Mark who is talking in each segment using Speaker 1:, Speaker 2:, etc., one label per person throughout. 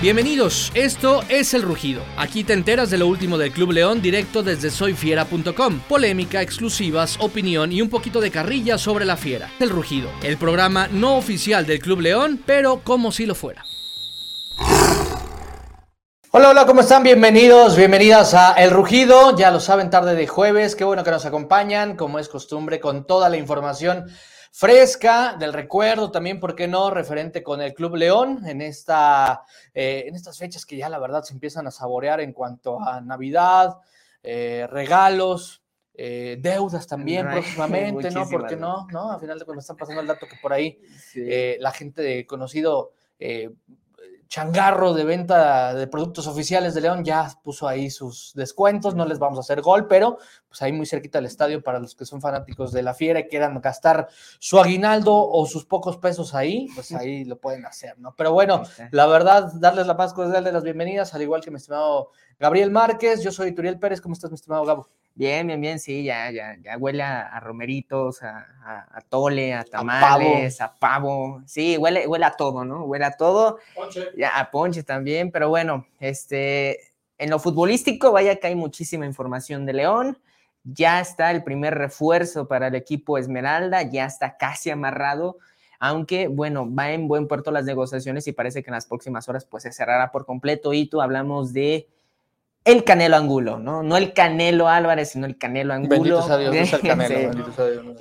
Speaker 1: Bienvenidos, esto es El Rugido. Aquí te enteras de lo último del Club León directo desde soyfiera.com. Polémica, exclusivas, opinión y un poquito de carrilla sobre la fiera. El Rugido, el programa no oficial del Club León, pero como si lo fuera. Hola, hola, ¿cómo están? Bienvenidos, bienvenidas a El Rugido. Ya lo saben, tarde de jueves. Qué bueno que nos acompañan, como es costumbre, con toda la información fresca, del recuerdo también, ¿por qué no? Referente con el Club León en, esta, eh, en estas fechas que ya la verdad se empiezan a saborear en cuanto a Navidad, eh, regalos, eh, deudas también próximamente, ¿no? ¿Por qué no? ¿No? A final de cuando están pasando el dato que por ahí la gente de conocido changarro de venta de productos oficiales de León ya puso ahí sus descuentos, no les vamos a hacer gol, pero pues ahí muy cerquita del estadio para los que son fanáticos de la fiera y quieran gastar su aguinaldo o sus pocos pesos ahí, pues ahí lo pueden hacer, ¿no? Pero bueno, la verdad, darles la paz cordial de las bienvenidas, al igual que mi estimado Gabriel Márquez, yo soy Turiel Pérez, ¿cómo estás mi estimado Gabo?
Speaker 2: Bien, bien, bien, sí, ya, ya, ya huele a, romeritos, a, a, tole, a tamales, a pavo. Sí, huele, huele a todo, ¿no? Huele a todo. Ponche. Ya, a ponche también, pero bueno, este, en lo futbolístico, vaya que hay muchísima información de León. Ya está el primer refuerzo para el equipo Esmeralda, ya está casi amarrado, aunque bueno, va en buen puerto las negociaciones y parece que en las próximas horas pues se cerrará por completo. Y tú hablamos de el Canelo Angulo, ¿no? No el Canelo Álvarez, sino el Canelo Angulo.
Speaker 1: Bendito Dios, no es el Canelo.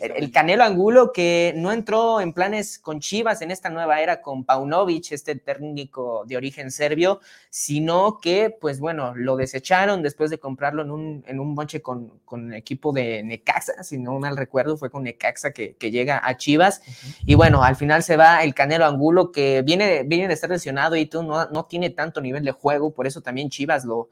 Speaker 2: el, Canelo Angulo que no entró en planes con Chivas en esta nueva era con Paunovic, este técnico de origen serbio, sino que, pues bueno, lo desecharon después de comprarlo en un, en un bonche con, con equipo de Necaxa, si no mal recuerdo, fue con Necaxa que, que llega a Chivas. Y bueno, al final se va el Canelo Angulo que viene, viene de estar lesionado y tú no, no tiene tanto nivel de juego, por eso también Chivas lo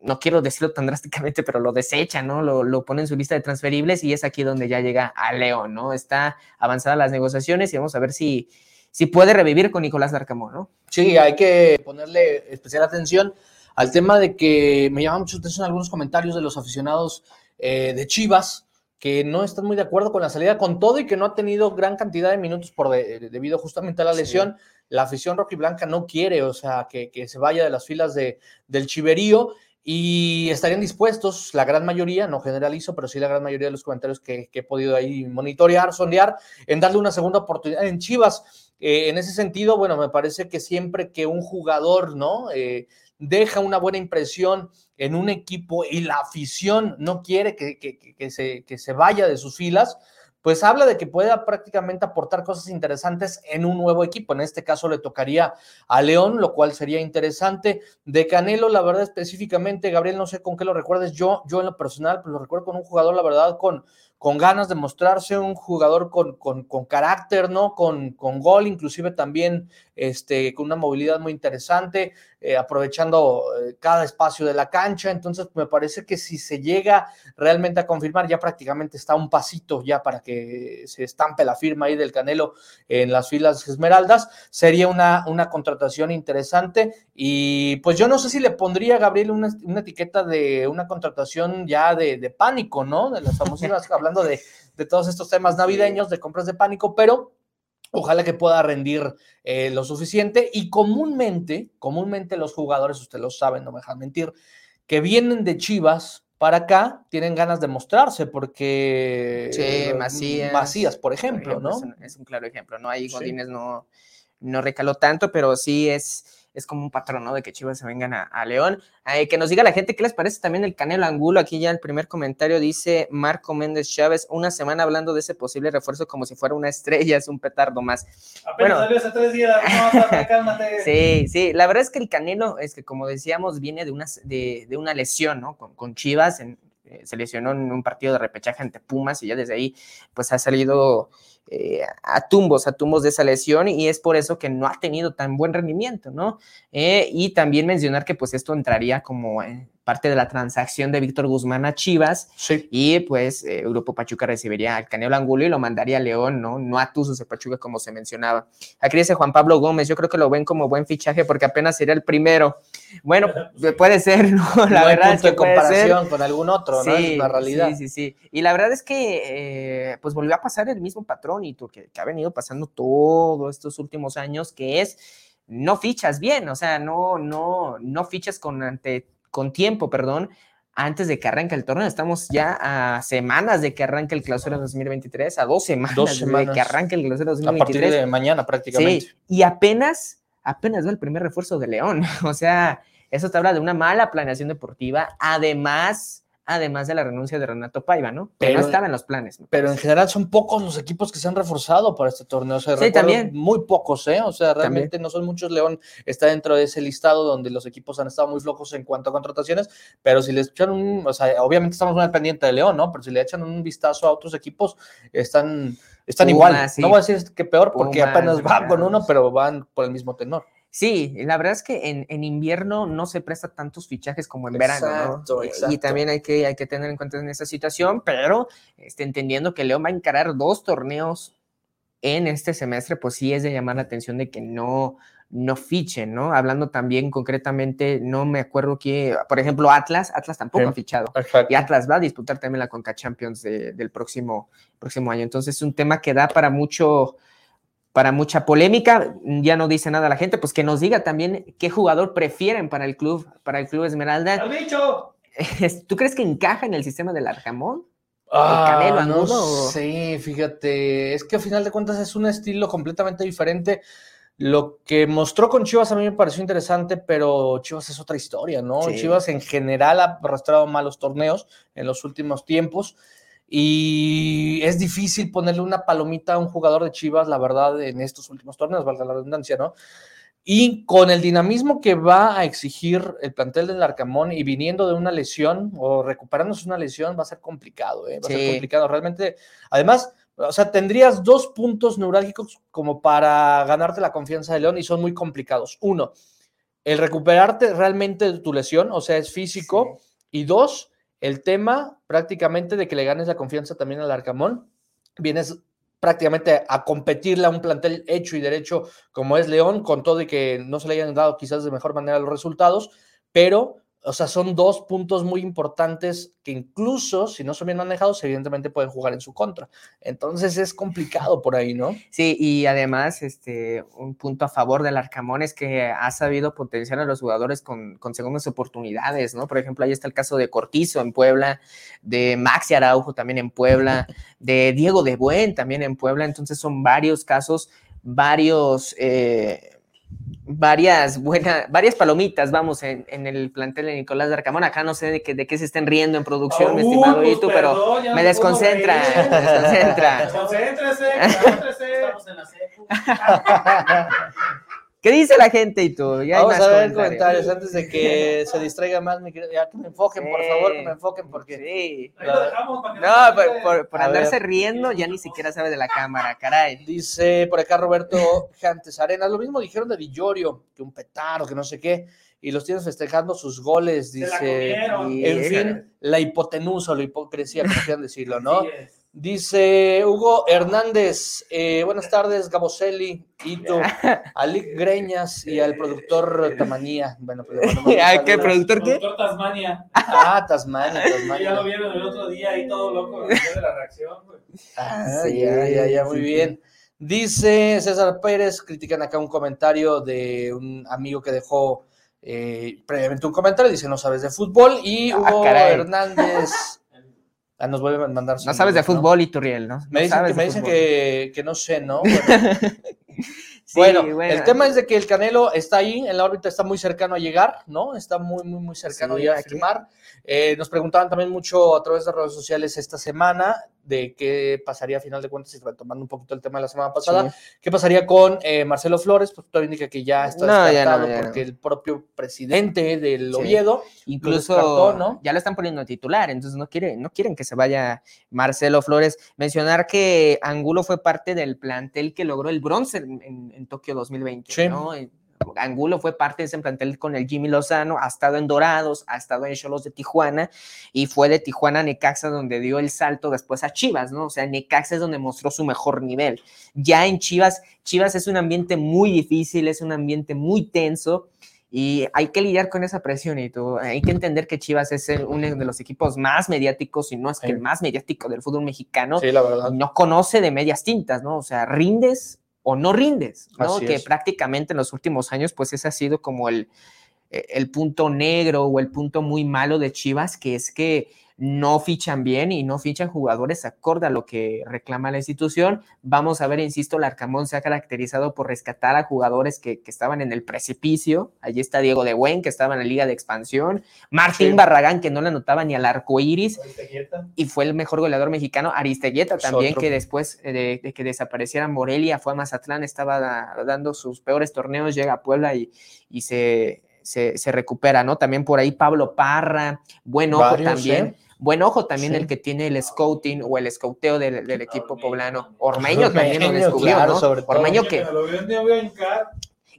Speaker 2: no quiero decirlo tan drásticamente, pero lo desecha, ¿no? Lo, lo, pone en su lista de transferibles y es aquí donde ya llega a León, ¿no? Está avanzada las negociaciones y vamos a ver si, si puede revivir con Nicolás Larcamón, ¿no?
Speaker 1: Sí, hay que ponerle especial atención al tema de que me llama mucho atención algunos comentarios de los aficionados eh, de Chivas que no están muy de acuerdo con la salida con todo y que no ha tenido gran cantidad de minutos por debido justamente a la lesión. La afición rojiblanca no quiere, o sea, que, que, se vaya de las filas de, del Chiverío y estarían dispuestos, la gran mayoría, no generalizo, pero sí la gran mayoría de los comentarios que, he podido ahí monitorear, sondear, en darle una segunda oportunidad en Chivas. Eh, en ese sentido, bueno, me parece que siempre que un jugador, ¿no? Eh, deja una buena impresión en un equipo y la afición no quiere que, que, que se vaya de sus filas, pues habla de que pueda prácticamente aportar cosas interesantes en un nuevo equipo. En este caso le tocaría a León, lo cual sería interesante. De Canelo, la verdad específicamente, Gabriel, no sé con qué lo recuerdes, yo, yo en lo personal, pues lo recuerdo con un jugador, la verdad, con, con ganas de mostrarse, un jugador con, con, carácter, ¿no? Con, con gol, inclusive también este, con una movilidad muy interesante, eh, aprovechando eh, cada espacio de la cancha. Entonces, me parece que si se llega realmente a confirmar, ya prácticamente está un pasito ya para que se estampe la firma ahí del Canelo en las filas Esmeraldas, sería una, una contratación interesante. Y pues yo no sé si le pondría Gabriel una, una etiqueta de una contratación ya de, de pánico, ¿no? De las famosas, hablando de, de todos estos temas navideños, de compras de pánico, pero Ojalá que pueda rendir eh, lo suficiente y comúnmente, comúnmente los jugadores, ustedes lo saben, no me dejan mentir, que vienen de Chivas para acá tienen ganas de mostrarse porque
Speaker 2: sí, Macías,
Speaker 1: Macías por ejemplo, ¿no?
Speaker 2: Es un, claro ejemplo, ¿no? Ahí Godínez no, no recaló tanto, pero sí es es como un patrón, ¿no? De que Chivas se vengan a, León. que nos diga la gente qué les parece también el Canelo Angulo. Aquí ya el primer comentario dice Marco Méndez Chávez, una semana hablando de ese posible refuerzo como si fuera una estrella, es un petardo más.
Speaker 3: Apenas salió hace tres días, no, cálmate.
Speaker 2: sí, sí, la verdad es que el Canelo, es que como decíamos, viene de una, de, de una lesión, ¿no? Con, con Chivas, en, eh, se lesionó en un partido de repechaje ante Pumas y ya desde ahí pues ha salido eh, a tumbos, a tumbos de esa lesión y es por eso que no ha tenido tan buen rendimiento, ¿no? Eh, y también mencionar que pues esto entraría como parte de la transacción de Víctor Guzmán a Chivas. Y pues eh, Grupo Pachuca recibiría al Canelo Angulo y lo mandaría a León, ¿no? No a Tuzos de Pachuca como se mencionaba. Aquí dice Juan Pablo Gómez, yo creo que lo ven como buen fichaje porque apenas sería el primero. Bueno, puede ser, ¿no?
Speaker 1: La verdad es que comparación con algún otro, ¿no? Es la realidad.
Speaker 2: Sí, sí, sí. Y la verdad es que eh, pues volvió a pasar el mismo patrón y que, que ha venido pasando todos estos últimos años, que es no fichas bien, o sea, no, no, no fichas con, ante, con tiempo, perdón, antes de que arranque el torneo. Estamos ya a semanas de que arranque el clausura 2023, a dos semanas,
Speaker 1: Dos semanas.
Speaker 2: de que arranque el clausura
Speaker 1: A
Speaker 2: 2023.
Speaker 1: partir de mañana prácticamente.
Speaker 2: Sí, y apenas, apenas va el primer refuerzo de León. O sea, eso te habla de una mala planeación deportiva, además, además de la renuncia de Renato Paiva, ¿no? Que
Speaker 1: Pero-
Speaker 2: no estaba en los planes. ¿no?
Speaker 1: Pero en general son pocos los equipos que se han reforzado para este torneo. O sea,
Speaker 2: Sí, también.
Speaker 1: Muy pocos, ¿eh? O sea,
Speaker 2: También.
Speaker 1: realmente no son muchos. León está dentro de ese listado donde los equipos han estado muy flojos en cuanto a contrataciones. Pero si les echan un. O sea, obviamente estamos muy pendiente de León, ¿no? Pero si le echan un vistazo a otros equipos, están, están igual.
Speaker 2: sí.
Speaker 1: No voy a decir que peor porque apenas van con uno, pero van por el mismo tenor.
Speaker 2: Sí, la verdad es que en, en invierno no se presta tantos fichajes como en verano, ¿no? Y-
Speaker 1: exacto.
Speaker 2: Y también hay que, hay que tener en cuenta en esta situación, pero este, entendiendo que León va a encarar dos torneos en este semestre, pues sí es de llamar la atención de que no, no fichen, ¿no? Hablando también concretamente, no me acuerdo que, por ejemplo, Atlas, Atlas tampoco
Speaker 1: Sí.
Speaker 2: ha fichado.
Speaker 1: Exacto.
Speaker 2: Y Atlas va a disputar también la Conca Champions de- del próximo, próximo año. Entonces es un tema que da para mucho, para mucha polémica. Ya no dice nada la gente, pues que nos diga también qué jugador prefieren para el club, para el club Esmeralda.
Speaker 3: ¡Al bicho!
Speaker 2: ¿Tú crees que encaja en el sistema del Arcamón?
Speaker 1: Ah,
Speaker 2: Canelo
Speaker 1: no
Speaker 2: Angulo o-
Speaker 1: sé, fíjate, es que a final de cuentas es un estilo completamente diferente. Lo que mostró con Chivas a mí me pareció interesante, pero Chivas es otra historia, ¿no?
Speaker 2: Sí.
Speaker 1: Chivas en general ha arrastrado malos torneos en los últimos tiempos y es difícil ponerle una palomita a un jugador de Chivas, la verdad, en estos últimos torneos, valga la redundancia, ¿no? Y con el dinamismo que va a exigir el plantel del Arcamón y viniendo de una lesión o recuperándose una lesión, va a ser complicado, ¿eh? Va a ser complicado. Realmente, además, o sea, tendrías dos puntos neurálgicos como para ganarte la confianza de León y son muy complicados. Uno, el recuperarte realmente de tu lesión, o sea, es físico. Y dos, el tema prácticamente de que le ganes la confianza también al Arcamón. Vienes prácticamente a competirle a un plantel hecho y derecho como es León, con todo y que no se le hayan dado quizás de mejor manera los resultados, pero, o sea, son dos puntos muy importantes que incluso si no son bien manejados, evidentemente pueden jugar en su contra. Entonces es complicado por ahí, ¿no?
Speaker 2: Sí, y además, este, un punto a favor del Arcamón es que ha sabido potenciar a los jugadores con, con segundas oportunidades, ¿no? Por ejemplo, ahí está el caso de Cortizo en Puebla, de Maxi Araujo también en Puebla, de Diego de Buen también en Puebla. Entonces son varios casos, varios, eh, varias buenas, varias palomitas, vamos, en, en el plantel de Nicolás de Arcamón. Acá no sé de qué, de qué se estén riendo en producción, mi
Speaker 3: Uh,
Speaker 2: estimado
Speaker 3: pues
Speaker 2: Itu, pero me desconcentra, me desconcentra.
Speaker 3: Concéntrese, concéntrese.
Speaker 4: Estamos en la secu.
Speaker 2: ¿Qué dice la gente y tú? Ya hay
Speaker 1: Vamos
Speaker 2: más
Speaker 1: a ver comentarios antes de que se distraiga más, mi querido. Ya que me enfoquen, por favor, que me enfoquen, porque
Speaker 2: Sí.
Speaker 3: Ahí lo dejamos para que
Speaker 2: No, por, andarse
Speaker 1: ver.
Speaker 2: riendo ya ni siquiera sabe de la cámara, caray.
Speaker 1: Dice por acá Roberto Jantes Arenas, lo mismo dijeron de Villorio, que un petardo, que no sé qué, y los tienes festejando sus goles,
Speaker 3: Se la
Speaker 1: dice. En fin, la hipotenusa o la hipocresía, como quieran decirlo, ¿no? Dice Hugo Hernández, eh, buenas tardes, Gaboselli, Ito, Alic Greñas y al productor Tamanía. Bueno, pues
Speaker 2: Ah, ¿qué productor qué?
Speaker 3: Doctor Tasmania.
Speaker 1: Ah, Tasmania,
Speaker 3: Sí, ya lo
Speaker 1: Tasmania.
Speaker 3: vieron el otro día ahí todo loco después de la reacción. güey.
Speaker 1: Ah,
Speaker 2: Sí,
Speaker 1: ya, ya, ya, muy
Speaker 2: sí.
Speaker 1: bien. Dice César Pérez, critican acá un comentario de un amigo que dejó eh, previamente un comentario, dice no sabes de fútbol, y
Speaker 2: Ah,
Speaker 1: Hugo
Speaker 2: caray.
Speaker 1: Hernández ah, nos vuelve a mandar
Speaker 2: No sabes de
Speaker 1: saludos, ¿no?
Speaker 2: fútbol, Iturriel, ¿no?
Speaker 1: Me
Speaker 2: No
Speaker 1: dicen, que, me dicen
Speaker 2: fútbol.
Speaker 1: que, que no sé, ¿no? Bueno,
Speaker 2: Sí,
Speaker 1: bueno,
Speaker 2: bueno.
Speaker 1: el tema es de que el Canelo está ahí, en la órbita está muy cercano a llegar, ¿no? Está muy, muy, muy cercano
Speaker 2: Sí,
Speaker 1: ya a firmar. Eh, nos preguntaban también mucho a través de redes sociales esta semana de qué pasaría a final de cuentas, y retomando un poquito el tema de la semana pasada, qué pasaría con eh, Marcelo Flores, pues todo indica que ya está
Speaker 2: No, ya no,
Speaker 1: descartado
Speaker 2: no.
Speaker 1: porque el propio presidente del
Speaker 2: Sí.
Speaker 1: Oviedo
Speaker 2: Incluso
Speaker 1: descartó, ¿no?
Speaker 2: ya lo están poniendo titular, entonces no, quiere, no quieren que se vaya Marcelo Flores. Mencionar que Angulo fue parte del plantel que logró el bronce en, en- en Tokio 2020,
Speaker 1: Sí.
Speaker 2: ¿no? Angulo fue parte de ese plantel con el Jimmy Lozano, ha estado en Dorados, ha estado en Cholos de Tijuana y fue de Tijuana a Necaxa donde dio el salto después a Chivas, ¿no? O sea, Necaxa es donde mostró su mejor nivel. Ya en Chivas, Chivas es un ambiente muy difícil, es un ambiente muy tenso y hay que lidiar con esa presión y tú, hay que entender que Chivas es el- uno de los equipos más mediáticos, y no es que
Speaker 1: Sí.
Speaker 2: el más mediático del fútbol mexicano,
Speaker 1: Sí, la verdad.
Speaker 2: no conoce de medias tintas, ¿no? O sea, rindes o no rindes, ¿no?
Speaker 1: Así
Speaker 2: que
Speaker 1: es.
Speaker 2: prácticamente en los últimos años, pues ese ha sido como el, eh, el punto negro o el punto muy malo de Chivas, que es que no fichan bien y no fichan jugadores acorde a lo que reclama la institución. Vamos a ver, insisto, el Arcamón se ha caracterizado por rescatar a jugadores que, que estaban en el precipicio. Allí está Diego de Buen, que estaba en la Liga de Expansión. Martín
Speaker 1: Sí.
Speaker 2: Barragán, que no le anotaba ni al arco iris y fue el mejor goleador mexicano. Aristeguieta
Speaker 1: Es
Speaker 2: también,
Speaker 1: otro.
Speaker 2: que después de, de que desapareciera Morelia, fue a Mazatlán, estaba da- dando sus peores torneos, llega a Puebla y, y se, se, se recupera, ¿no? También por ahí Pablo Parra, buen ojo
Speaker 1: Varios,
Speaker 2: también.
Speaker 1: ¿eh?
Speaker 2: Buen ojo también
Speaker 1: Sí.
Speaker 2: el que tiene el scouting o el escouteo del, del equipo
Speaker 3: Ormeño.
Speaker 2: poblano. Ormeño también lo descubrió,
Speaker 1: claro,
Speaker 2: ¿no?
Speaker 1: sobre todo.
Speaker 2: Ormeño que,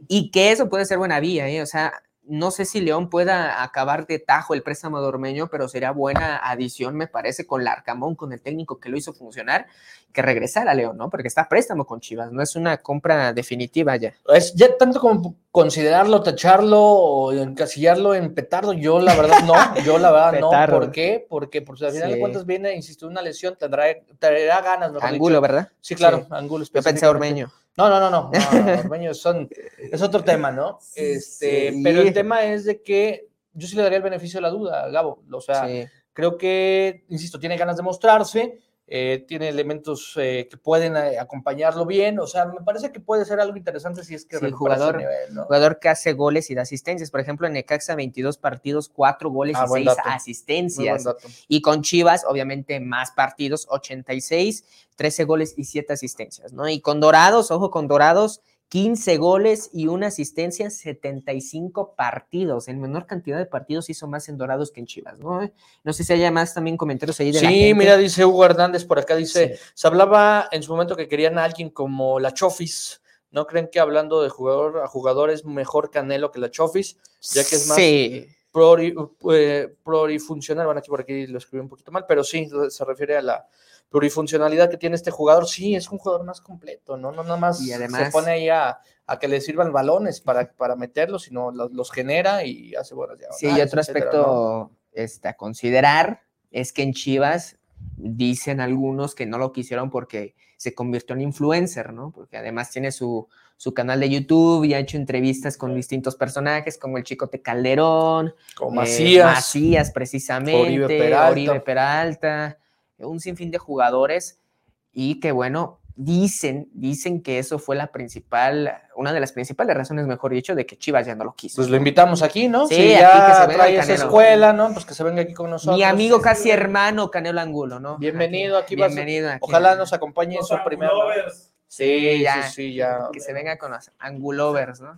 Speaker 2: y que eso puede ser buena vía, ¿eh? O sea, no sé si León pueda acabar de tajo el préstamo de Ormeño, pero sería buena adición, me parece, con Larcamón, con el técnico que lo hizo funcionar, que regresara a León, ¿no? Porque está préstamo con Chivas, no es una compra definitiva ya.
Speaker 1: Es ya tanto como considerarlo, tacharlo o encasillarlo en petardo. Yo la verdad no, yo la verdad no. ¿Por qué? Porque pues, al final de cuentas viene, insisto, una lesión, tendrá, traerá ganas.
Speaker 2: Angulo,
Speaker 1: dicho.
Speaker 2: ¿verdad?
Speaker 1: Sí, claro,
Speaker 2: Sí.
Speaker 1: Angulo.
Speaker 2: Yo pensé. Ormeño.
Speaker 1: No, no, no, no, no, no, Ormeño son, es otro tema, ¿no? Este,
Speaker 2: Sí.
Speaker 1: Pero el tema es de que yo sí le daría el beneficio de la duda, Gabo. O sea,
Speaker 2: Sí.
Speaker 1: creo que, insisto, tiene ganas de mostrarse, eh, tiene elementos eh, que pueden eh, acompañarlo bien. O sea, me parece que puede ser algo interesante si es que
Speaker 2: Sí,
Speaker 1: ese
Speaker 2: jugador-
Speaker 1: nivel, ¿no?
Speaker 2: Jugador que hace goles y da asistencias. Por ejemplo, en Necaxa, 22 partidos, 4 goles
Speaker 1: Ah,
Speaker 2: y
Speaker 1: buen
Speaker 2: 6
Speaker 1: dato.
Speaker 2: Asistencias. Y con Chivas, obviamente, más partidos, 86, 13 goles y 7 asistencias, ¿no? Y con Dorados, ojo, con Dorados, 15 goles y una asistencia, 75 partidos. En menor cantidad de partidos hizo más en Dorados que en Chivas, ¿no? No sé si haya más también comentarios ahí de la
Speaker 1: Sí,
Speaker 2: gente.
Speaker 1: mira, dice Hugo Hernández por acá, dice,
Speaker 2: Sí.
Speaker 1: se hablaba en su momento que querían a alguien como la Chofis. ¿No creen que hablando de jugador a jugador es mejor Canelo que la Chofis? Ya que es más
Speaker 2: Sí,
Speaker 1: pluri- eh, plurifuncional. Bueno, aquí por aquí lo escribí un poquito mal, pero sí, se refiere a la plurifuncionalidad que tiene este jugador. Sí, es un jugador más completo, ¿no? No nada más
Speaker 2: Y
Speaker 1: se
Speaker 2: además-
Speaker 1: pone ahí a, a que le sirvan balones para, para meterlos, sino los, los genera y hace buenas
Speaker 2: Sí, y otro
Speaker 1: etcétera, ¿no?
Speaker 2: aspecto este, a considerar es que en Chivas dicen algunos que no lo quisieron porque se convirtió en influencer, ¿no? Porque además tiene su, su canal de YouTube y ha hecho entrevistas con distintos personajes como el Chicote Calderón,
Speaker 1: Como
Speaker 2: eh,
Speaker 1: Macías.
Speaker 2: Macías precisamente,
Speaker 1: Oribe Peralta.
Speaker 2: Oribe Peralta, un sinfín de jugadores y que bueno, dicen, dicen que eso fue la principal, una de las principales razones, mejor dicho, de que Chivas ya no lo quiso.
Speaker 1: Pues lo invitamos aquí, ¿no?
Speaker 2: Sí,
Speaker 1: si
Speaker 2: aquí
Speaker 1: ya
Speaker 2: que se venga
Speaker 1: trae esa escuela, ¿no? Pues que se venga aquí con nosotros.
Speaker 2: Mi amigo casi hermano Canelo Angulo, ¿no?
Speaker 1: Bienvenido, aquí vas a-
Speaker 2: Bienvenido. aquí.
Speaker 1: Ojalá nos acompañe en su primer. ¿no?
Speaker 3: Angulovers.
Speaker 1: Sí,
Speaker 2: ya.
Speaker 1: sí, sí, ya.
Speaker 2: Que se venga con los Angulovers, ¿no?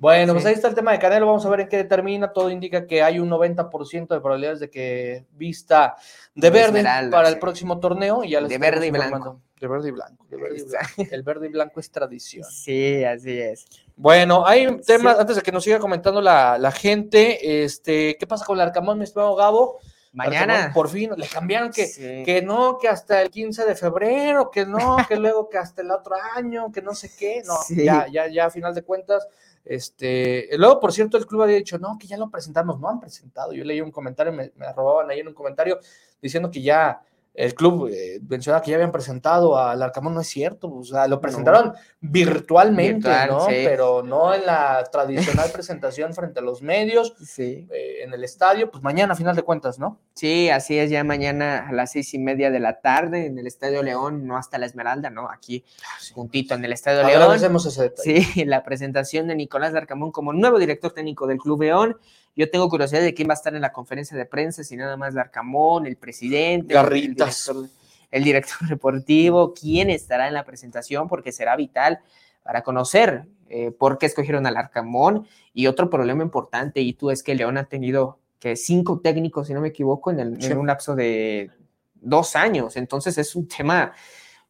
Speaker 1: Bueno, pues ahí está el tema de Canelo. Vamos a ver en qué termina. Todo indica que hay un 90% de probabilidades de que vista de
Speaker 2: De
Speaker 1: verde
Speaker 2: Esmeralda,
Speaker 1: para el
Speaker 2: sí.
Speaker 1: próximo torneo. Y ya les
Speaker 2: De verde y blanco.
Speaker 1: De verde y blanco. de verde y blanco. El verde y blanco es tradición.
Speaker 2: Sí, así es.
Speaker 1: Bueno, hay temas,
Speaker 2: Sí.
Speaker 1: antes de que nos siga comentando la, la gente, este, ¿qué pasa con el Arcamón, mi estimado Gabo?
Speaker 2: Mañana.
Speaker 1: Arcamón, por fin, le cambiaron que,
Speaker 2: Sí.
Speaker 1: que no, que hasta el 15 de febrero, que no, que luego que hasta el otro año, que no sé qué, no,
Speaker 2: Sí.
Speaker 1: ya, ya, ya a final de cuentas, este, luego, por cierto, el club había dicho, no, que ya lo presentamos, no han presentado, yo leí un comentario, me, me robaban ahí en un comentario diciendo que ya el club eh, mencionaba que ya habían presentado al Arcamón, no es cierto, o sea, lo presentaron virtualmente,
Speaker 2: Virtual,
Speaker 1: ¿no?
Speaker 2: sí.
Speaker 1: Pero no en la tradicional presentación frente a los medios,
Speaker 2: Sí.
Speaker 1: eh, en el estadio, pues mañana a final de cuentas, ¿no?
Speaker 2: Sí, así es, ya mañana a las seis y media de la tarde en el Estadio León, no hasta la Esmeralda, ¿no? Aquí juntito en el Estadio León.
Speaker 1: Agradecemos ese detalle.
Speaker 2: Sí, la presentación de Nicolás Larcamón como nuevo director técnico del Club León. Yo tengo curiosidad de quién va a estar en la conferencia de prensa, si nada más Larcamón, el presidente, el
Speaker 1: Garritas.
Speaker 2: director, el director deportivo, quién estará en la presentación, porque será vital para conocer eh, por qué escogieron al Arcamón. Y otro problema importante, y tú es que León ha tenido que cinco técnicos, si no me equivoco, en, el-
Speaker 1: Sí.
Speaker 2: en un lapso de dos años. Entonces es un tema,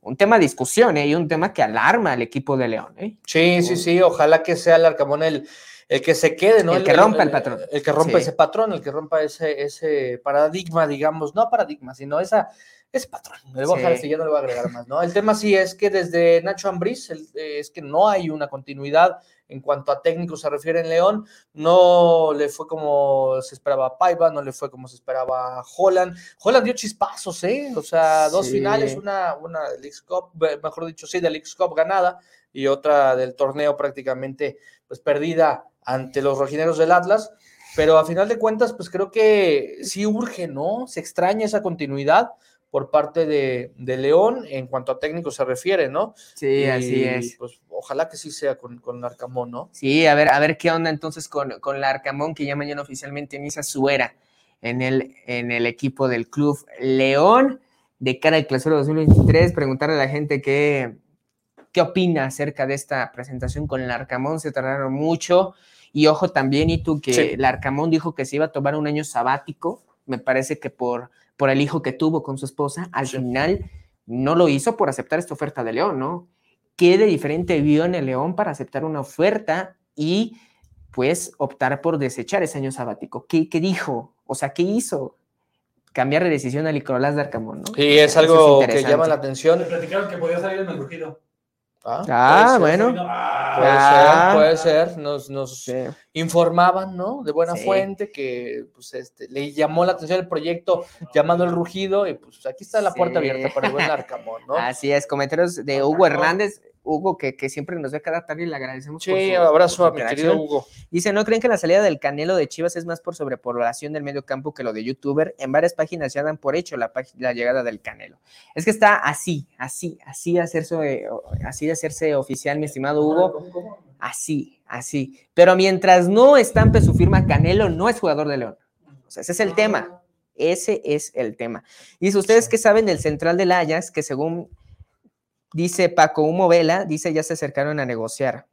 Speaker 2: un tema de discusión ¿eh? y un tema que alarma al equipo de León. ¿eh?
Speaker 1: Sí, sí, sí, ojalá que sea el Arcamón el, el que se quede, ¿no?
Speaker 2: El que rompa el patrón.
Speaker 1: El que rompa
Speaker 2: Sí.
Speaker 1: ese patrón, el que rompa ese, ese paradigma, digamos, no paradigma, sino esa, Es patrón. Me voy a dejar
Speaker 2: Sí.
Speaker 1: ya no le voy a agregar más, ¿no? El tema sí es que desde Nacho Ambriz el- eh, es que no hay una continuidad en cuanto a técnico se refiere en León. No le fue como se esperaba a Paiva, no le fue como se esperaba a Holland. Holland dio chispazos, ¿eh? O sea, dos
Speaker 2: Sí.
Speaker 1: finales, una, una del Cup, mejor dicho, sí, del Leagues Cup ganada y otra del torneo prácticamente pues perdida ante los rojineros del Atlas. Pero a final de cuentas, pues creo que sí urge, ¿no? Se extraña esa continuidad por parte de, de León en cuanto a técnico se refiere, ¿no?
Speaker 2: Sí, así es.
Speaker 1: Pues ojalá que sí sea con, con Arcamón, ¿no?
Speaker 2: Sí, a ver, a ver qué onda entonces con, con la Arcamón, que ya mañana oficialmente inicia su era en el, en el equipo del Club León. De cara al clausura 2023, preguntarle a la gente qué, qué opina acerca de esta presentación con el Arcamón. Se tardaron mucho. Y ojo también, y tú, que
Speaker 1: Sí.
Speaker 2: el Arcamón dijo que se iba a tomar un año sabático. Me parece que por, por el hijo que tuvo con su esposa, al
Speaker 1: Sí.
Speaker 2: final no lo hizo por aceptar esta oferta de León, ¿no? ¿Qué de diferente vio en el León para aceptar una oferta y pues optar por desechar ese año sabático? ¿Qué, qué dijo? O sea, ¿qué hizo? Cambiar de decisión a Nicolás de Arcamón, ¿no?
Speaker 1: Sí, es algo que
Speaker 2: interesante.
Speaker 1: llama la
Speaker 3: Le
Speaker 1: atención.
Speaker 3: platicaron que podía salir en el rugido.
Speaker 1: Ah,
Speaker 2: Ah,
Speaker 1: puede ser,
Speaker 2: bueno.
Speaker 3: Ah,
Speaker 1: Puede
Speaker 2: Ah.
Speaker 1: ser, puede ser. Nos, nos
Speaker 2: Sí.
Speaker 1: informaban, ¿no? De buena
Speaker 2: Sí.
Speaker 1: fuente que pues, este, le llamó la atención el proyecto llamando el rugido y pues aquí está la puerta
Speaker 2: Sí.
Speaker 1: abierta para el buen Arcamón, ¿no?
Speaker 2: Así es, comentarios de Hugo Hernández. Hugo, que, que siempre nos ve cada tarde y le agradecemos. por
Speaker 1: Sí,
Speaker 2: su-
Speaker 1: abrazo
Speaker 2: por
Speaker 1: a
Speaker 2: su
Speaker 1: mi querido Hugo.
Speaker 2: Dice, ¿no creen que la salida del Canelo de Chivas es más por sobrepoblación del medio campo que lo de youtuber? En varias páginas ya dan por hecho la, la llegada del Canelo. Es que está así, así, así de hacerse, así de hacerse oficial, mi estimado Hugo. Así, así. Pero mientras no estampe su firma, Canelo no es jugador de León. O sea, ese es el tema. Ese es el tema. Dice, ¿ustedes qué saben del central del Ajax? Que según dice Paco Humo Vela, dice ya se acercaron a negociar.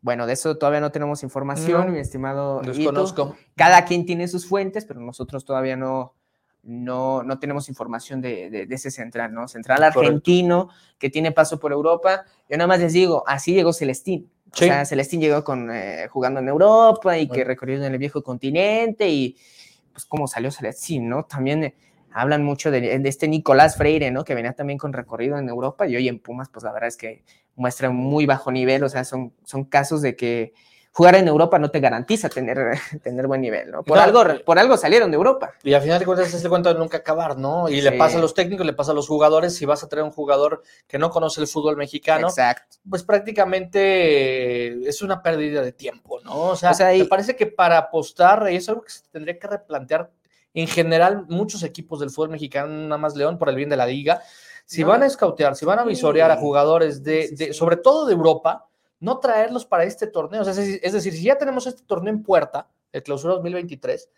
Speaker 2: Bueno, de eso todavía no tenemos información,
Speaker 1: No,
Speaker 2: mi estimado.
Speaker 1: Desconozco.
Speaker 2: Cada quien tiene sus fuentes, pero nosotros todavía no, no, no tenemos información de, de- de ese central, ¿no? Central
Speaker 1: Correcto.
Speaker 2: argentino que tiene paso por Europa. Yo nada más les digo, así llegó Celestín.
Speaker 1: Sí.
Speaker 2: O sea, Celestín llegó con, eh, jugando en Europa y que recorrió en el viejo continente y pues cómo salió Celestín, ¿no? También eh, hablan mucho de, de este Nicolás Freire, ¿no? Que venía también con recorrido en Europa y hoy en Pumas, pues la verdad es que muestra muy bajo nivel, o sea, son, son casos de que jugar en Europa no te garantiza tener, tener buen nivel, ¿no? Por,
Speaker 1: No.
Speaker 2: algo, por algo salieron de Europa.
Speaker 1: Y al final de cuentas es el cuento de nunca acabar, ¿no? Y le pasa a los técnicos, le pasa a los jugadores. Si vas a traer un jugador que no conoce el fútbol mexicano,
Speaker 2: Exacto.
Speaker 1: pues prácticamente es una pérdida de tiempo, ¿no? O sea,
Speaker 2: O sea, y-
Speaker 1: me parece que para apostar, y es algo que se tendría que replantear en general muchos equipos del fútbol mexicano, no nada más León, por el bien de la liga, si
Speaker 2: No.
Speaker 1: van a escautear, si van a visorear a jugadores de, sobre todo de Europa, no traerlos para este torneo. O sea, es, decir- si ya tenemos este torneo en puerta, el clausura 2023,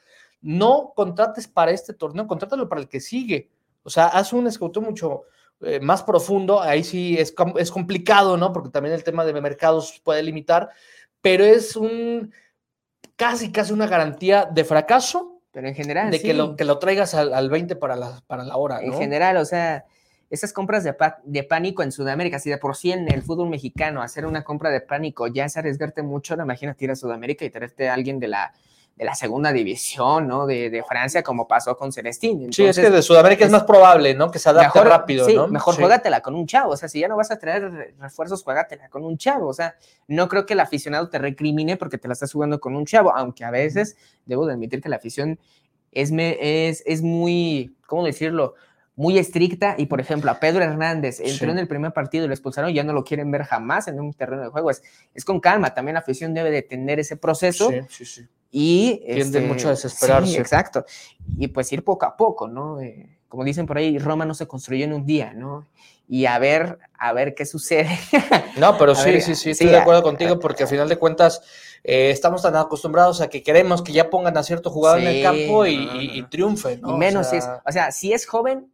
Speaker 1: no contrates para este torneo, contrátalo para el que sigue. O sea, haz un escauteo mucho eh, más profundo. Ahí sí es, es complicado, ¿no? Porque también el tema de mercados puede limitar, pero es un casi, casi una garantía de fracaso
Speaker 2: Pero en general,
Speaker 1: de
Speaker 2: sí.
Speaker 1: que, lo, que lo traigas al, al 20 para la, para la hora,
Speaker 2: En general, o sea, esas compras de, pa- de pánico en Sudamérica, si de por sí en el fútbol mexicano hacer una compra de pánico ya es arriesgarte mucho, ahora imagínate ir a Sudamérica y traerte a alguien de la, de la segunda división, ¿no? De, de Francia, como pasó con Celestín.
Speaker 1: Sí, es que de Sudamérica es,
Speaker 2: es-
Speaker 1: más probable, ¿no? Que se adapte
Speaker 2: mejor,
Speaker 1: rápido,
Speaker 2: sí,
Speaker 1: ¿no?
Speaker 2: mejor
Speaker 1: Sí.
Speaker 2: juégatela con un chavo. O sea, si ya no vas a traer re- refuerzos, juégatela con un chavo. O sea, no creo que el aficionado te recrimine porque te la estás jugando con un chavo, aunque a veces debo de admitir que la afición es, me- es, es muy, ¿cómo decirlo? Muy estricta y, por ejemplo, a Pedro Hernández entró
Speaker 1: Sí.
Speaker 2: en el primer partido y lo expulsaron y ya no lo quieren ver jamás en un terreno de juego. Es, es con calma, también la afición debe de tener ese proceso
Speaker 1: Sí, sí,
Speaker 2: y
Speaker 1: Tienden mucho a desesperarse.
Speaker 2: sí, exacto. Y pues ir poco a poco, ¿no? Eh, como dicen por ahí, Roma no se construyó en un día, ¿no? Y a ver, a ver qué sucede.
Speaker 1: No, pero sí,
Speaker 2: ver,
Speaker 1: sí, sí,
Speaker 2: sí,
Speaker 1: estoy de
Speaker 2: a-
Speaker 1: acuerdo contigo porque al final de cuentas eh, estamos tan acostumbrados a que queremos que ya pongan a cierto jugador en el campo y,
Speaker 2: no, no,
Speaker 1: y- y
Speaker 2: no.
Speaker 1: triunfe, ¿no?
Speaker 2: y
Speaker 1: O
Speaker 2: menos
Speaker 1: sea,
Speaker 2: es, o sea, si es joven,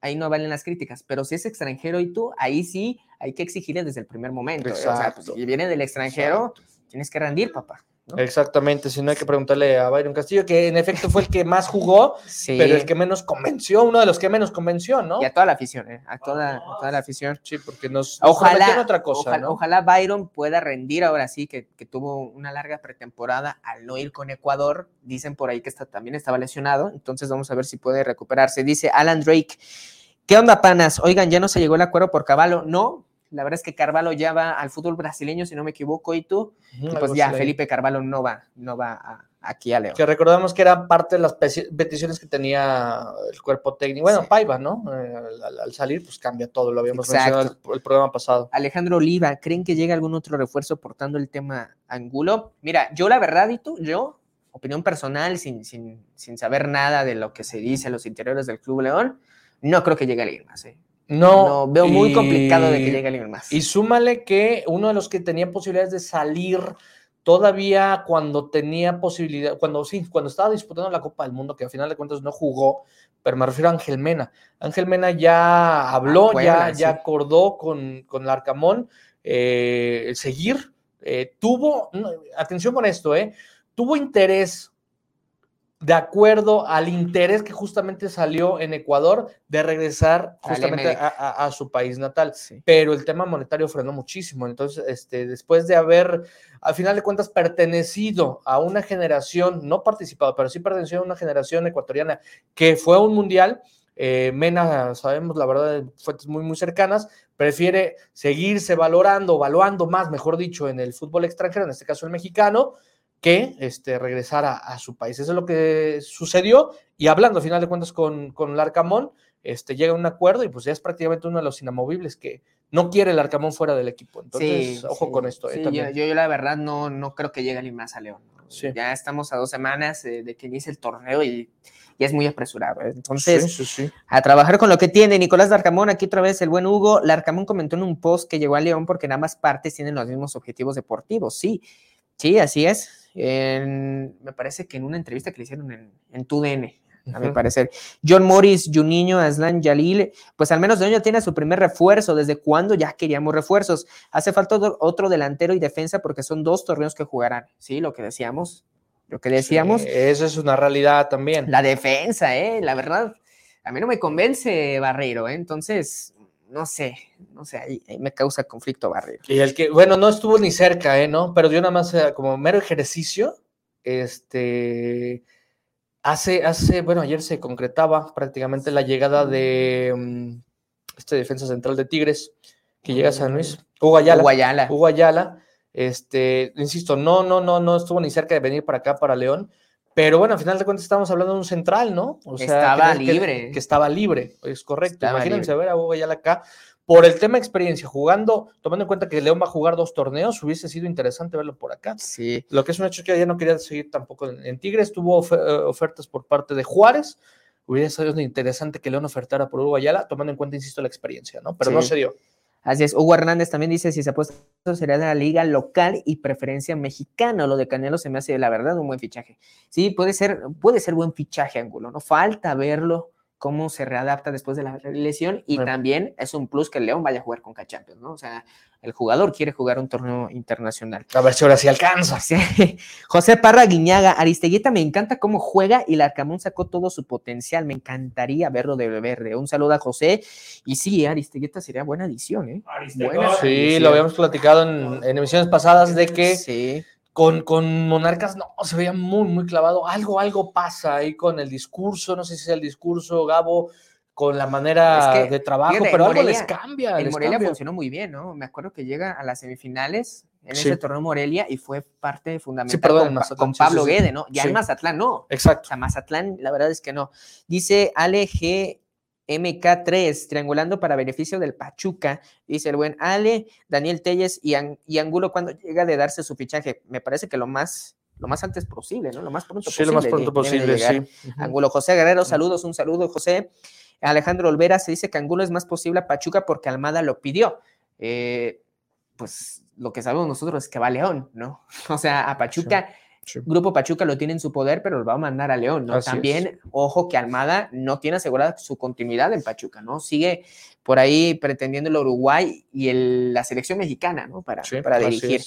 Speaker 2: ahí no valen las críticas, pero si es extranjero y tú, ahí sí hay que exigirle desde el primer momento. O sea, pues,
Speaker 1: Exacto.
Speaker 2: si viene del extranjero, tienes que rendir, papá. ¿No?
Speaker 1: Exactamente, si no hay que preguntarle a Byron Castillo, que en efecto fue el que más jugó,
Speaker 2: Sí.
Speaker 1: pero el que menos convenció, uno de los que menos convenció, ¿no?
Speaker 2: Y a toda la afición, ¿eh? A toda, a toda la afición.
Speaker 1: Sí, porque nos, nos
Speaker 2: Ojalá,
Speaker 1: otra cosa,
Speaker 2: ojalá,
Speaker 1: ¿no?
Speaker 2: ojalá Byron pueda rendir ahora sí, que, que tuvo una larga pretemporada al no ir con Ecuador. Dicen por ahí que está, también estaba lesionado, entonces vamos a ver si puede recuperarse. Dice Alan Drake, ¿Qué onda, panas? Oigan, ya no se llegó el acuerdo por Caballo. No, la verdad es que Carvalho ya va al fútbol brasileño, si no me equivoco, y tú, y pues ya Felipe Carvalho no va, no va a, aquí a León.
Speaker 1: Que recordamos que era parte de las peticiones que tenía el cuerpo técnico. Bueno, Paiva, ¿no? Eh, al, salir, pues cambia todo, lo habíamos mencionado el, el, programa pasado.
Speaker 2: Alejandro Oliva, ¿creen que llega algún otro refuerzo portando el tema Angulo? Mira, yo la verdad, y tú, yo, opinión personal, sin, sin, sin saber nada de lo que se dice en los interiores del Club León, no creo que llegue alguien más. ¿eh?
Speaker 1: No,
Speaker 2: veo muy complicado de que llegue alguien más.
Speaker 1: Y súmale que uno de los que tenía posibilidades de salir todavía cuando tenía posibilidad, cuando sí, cuando estaba disputando la Copa del Mundo, que al final de cuentas no jugó, pero me refiero a Ángel Mena. Ángel Mena ya habló, ya, ya acordó con, con el Arcamón eh, seguir. Eh, tuvo, atención con esto, eh, tuvo interés de acuerdo al interés que justamente salió en Ecuador de regresar justamente a, su país natal. Pero el tema monetario frenó muchísimo. Entonces, este, después de haber, al final de cuentas, pertenecido a una generación, no participado, pero sí pertenecido a una generación ecuatoriana que fue a un mundial, eh, Mena, sabemos la verdad, fuentes muy, muy cercanas, prefiere seguirse valorando, evaluando más, mejor dicho, en el fútbol extranjero, en este caso el mexicano, que este, regresara a su país. Eso es lo que sucedió y hablando, al final de cuentas, con, con el Arcamón, este, llega a un acuerdo y pues ya es prácticamente uno de los inamovibles que no quiere el Arcamón fuera del equipo. Entonces, ojo con esto.
Speaker 2: Eh, yo, la verdad no, no creo que llegue ni más a León. Ya estamos a dos semanas eh, de que inicie el torneo y, y es muy apresurado. ¿eh? Entonces, a trabajar con lo que tiene. Nicolás Larcamón, aquí otra vez el buen Hugo. Larcamón comentó en un post que llegó a León porque nada más partes tienen los mismos objetivos deportivos. Sí, sí, así es me parece que en una entrevista que le hicieron en, en TUDN, a mi parecer. John Morris, Juninho, Aslan Yalil, pues al menos de ya tiene su primer refuerzo. ¿Desde cuándo ya queríamos refuerzos? Hace falta otro delantero y defensa porque son dos torneos que jugarán. Sí, lo que decíamos. Lo que decíamos.
Speaker 1: eso es una realidad también.
Speaker 2: La defensa, ¿eh? La verdad, a mí no me convence Barreiro, ¿eh? Entonces, no sé, no sé, ahí, me causa conflicto barrio.
Speaker 1: Y el que, bueno, no estuvo ni cerca, ¿eh? ¿No? Pero yo nada más como mero ejercicio, este, hace, hace, bueno, ayer se concretaba prácticamente la llegada de mm, este defensa central de Tigres, que llega a San Luis, Hugo Ayala.
Speaker 2: Hugo Ayala.
Speaker 1: Hugo Ayala, este, insisto, no, no, no, no estuvo ni cerca de venir para acá, para León, pero bueno, al final de cuentas estamos hablando de un central, ¿no?
Speaker 2: O sea, estaba libre.
Speaker 1: Que, estaba libre, es correcto. Imagínense ver a Hugo Ayala acá. Por el tema experiencia, jugando, tomando en cuenta que León va a jugar dos torneos, hubiese sido interesante verlo por acá.
Speaker 2: Sí.
Speaker 1: Lo que es un hecho que ya no quería seguir tampoco en, Tigres, tuvo eh, ofertas por parte de Juárez. Hubiera sido interesante que León ofertara por Hugo Ayala, tomando en cuenta, insisto, la experiencia, ¿no? Pero no se dio.
Speaker 2: Así es, Hugo Hernández también dice, si se apuesta, sería de la liga local y preferencia mexicana. Lo de Canelo se me hace, la verdad, un buen fichaje. Sí, puede ser, puede ser buen fichaje, Ángulo, no falta verlo cómo se readapta después de la lesión y también es un plus que el León vaya a jugar con K-Champions, ¿no? O sea, el jugador quiere jugar un torneo internacional.
Speaker 1: A ver si ahora sí alcanza.
Speaker 2: José Parra Guiñaga, Aristeguita, me encanta cómo juega y Larcamón sacó todo su potencial. Me encantaría verlo de verde. Un saludo a José. Y sí, Aristeguita sería buena adición, ¿eh?
Speaker 1: sí, lo habíamos platicado en, en, emisiones pasadas de que sí. Con, con, Monarcas no, se veía muy, muy clavado. Algo, algo pasa ahí con el discurso, no sé si es el discurso, Gabo, con la manera de trabajo, pero algo les cambia.
Speaker 2: El Morelia funcionó muy bien, ¿no? Me acuerdo que llega a las semifinales en ese torneo Morelia y fue parte fundamental con, Pablo Guede, ¿no? Ya en Mazatlán no.
Speaker 1: Exacto.
Speaker 2: O sea, Mazatlán, la verdad es que no. Dice Ale G. MK3, triangulando para beneficio del Pachuca, dice el buen Ale, Daniel Telles y, Angulo cuando llega de darse su fichaje. Me parece que lo más, lo más antes posible, ¿no? Lo más pronto posible.
Speaker 1: Sí, lo más pronto posible, sí.
Speaker 2: Angulo, José Guerrero, saludos, un saludo, José. Alejandro Olvera se dice que Angulo es más posible a Pachuca porque Almada lo pidió. Eh, pues lo que sabemos nosotros es que va León, ¿no? O sea, a Pachuca. Grupo Pachuca lo tiene en su poder, pero lo va a mandar a León, ¿no? También, ojo que Almada no tiene asegurada su continuidad en Pachuca, ¿no? Sigue por ahí pretendiendo el Uruguay y la selección mexicana, ¿no? Para, para dirigir.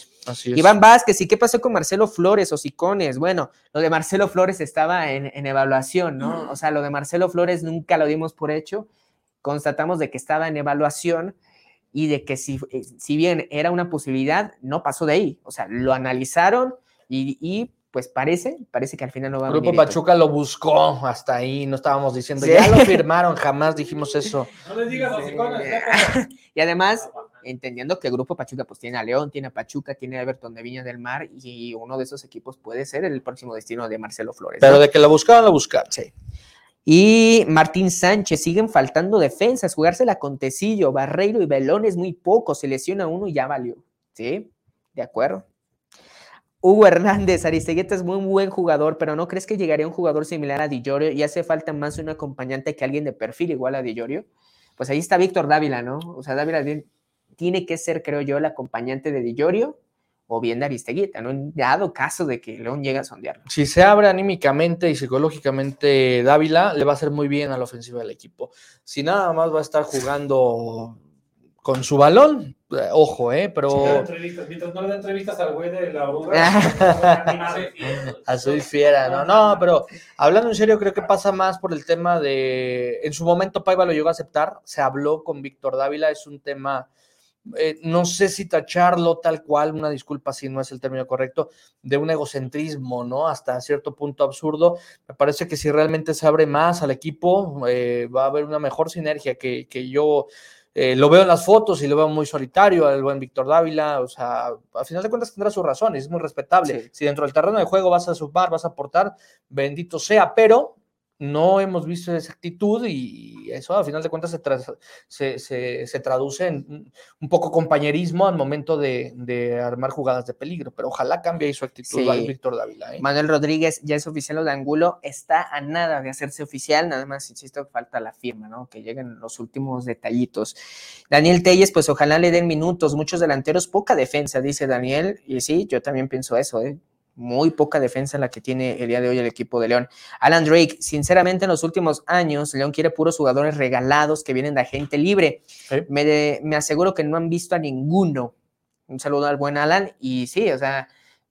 Speaker 2: Iván Vázquez, ¿y qué pasó con Marcelo Flores o Sicones? Bueno, lo de Marcelo Flores estaba en, en evaluación, ¿no? O sea, lo de Marcelo Flores nunca lo dimos por hecho. Constatamos de que estaba en evaluación y de que si, eh, si bien era una posibilidad, no pasó de ahí. O sea, lo analizaron y, pues parece, parece que al final no va a
Speaker 1: Grupo
Speaker 2: venir.
Speaker 1: Pachuca lo buscó hasta ahí, no estábamos diciendo,
Speaker 2: Sí.
Speaker 1: ya lo firmaron, jamás dijimos eso.
Speaker 3: No les digas
Speaker 2: Sí. Y además, entendiendo que el Grupo Pachuca pues tiene a León, tiene a Pachuca, tiene a Everton de Viña del Mar y uno de esos equipos puede ser el próximo destino de Marcelo Flores. ¿no?
Speaker 1: Pero de que lo buscaron, lo buscaron.
Speaker 2: Sí. Y Martín Sánchez, siguen faltando defensas, jugársela con Tecillo, Barreiro y Belón es muy poco, se lesiona uno y ya valió. ¿Sí? De acuerdo. Hugo Hernández, Aristegueta es muy buen jugador, pero ¿no crees que llegaría un jugador similar a Di Llorio y hace falta más un acompañante que alguien de perfil igual a Di? Pues ahí está Víctor Dávila, ¿no? O sea, Dávila tiene que ser, creo yo, el acompañante de Di Llorio o bien de Aristegueta, ¿no? Dado caso de que León llegue a sondearlo.
Speaker 1: Si se abre anímicamente y psicológicamente Dávila, le va a hacer muy bien a la ofensiva del equipo. Si nada más va a estar jugando con su balón, ojo, ¿eh? Pero
Speaker 3: mientras no le entrevistas al güey de la oruga.
Speaker 1: a su fiera, ¿no? No, pero hablando en serio, creo que pasa más por el tema de. En su momento, Paiva lo llegó a aceptar, se habló con Víctor Dávila, es un tema. eh, no sé si tacharlo tal cual, una disculpa si no es el término correcto, de un egocentrismo, ¿no? Hasta cierto punto absurdo. Me parece que si realmente se abre más al equipo, eh, va a haber una mejor sinergia que, que yo eh, lo veo en las fotos y lo veo muy solitario al buen Víctor Dávila. O sea, al final de cuentas tendrá sus razones, es muy respetable.
Speaker 2: Sí.
Speaker 1: Si dentro del terreno de juego vas a sumar, vas a aportar, bendito sea, pero no hemos visto esa actitud y eso a final de cuentas se, tra- se, se- se traduce en un poco compañerismo al momento de, de armar jugadas de peligro, pero ojalá cambie ahí su actitud. Víctor Dávila. ¿eh?
Speaker 2: Manuel Rodríguez ya es oficial lo de Angulo, está a nada de hacerse oficial, nada más, insisto, falta la firma, ¿no? Que lleguen los últimos detallitos. Daniel Telles, pues ojalá le den minutos, muchos delanteros, poca defensa, dice Daniel, y sí, yo también pienso eso, ¿eh? Muy poca defensa la que tiene el día de hoy el equipo de León. Alan Drake, sinceramente en los últimos años, León quiere puros jugadores regalados que vienen de agente libre. Me, de- me aseguro que no han visto a ninguno. Un saludo al buen Alan. Y sí, o sea,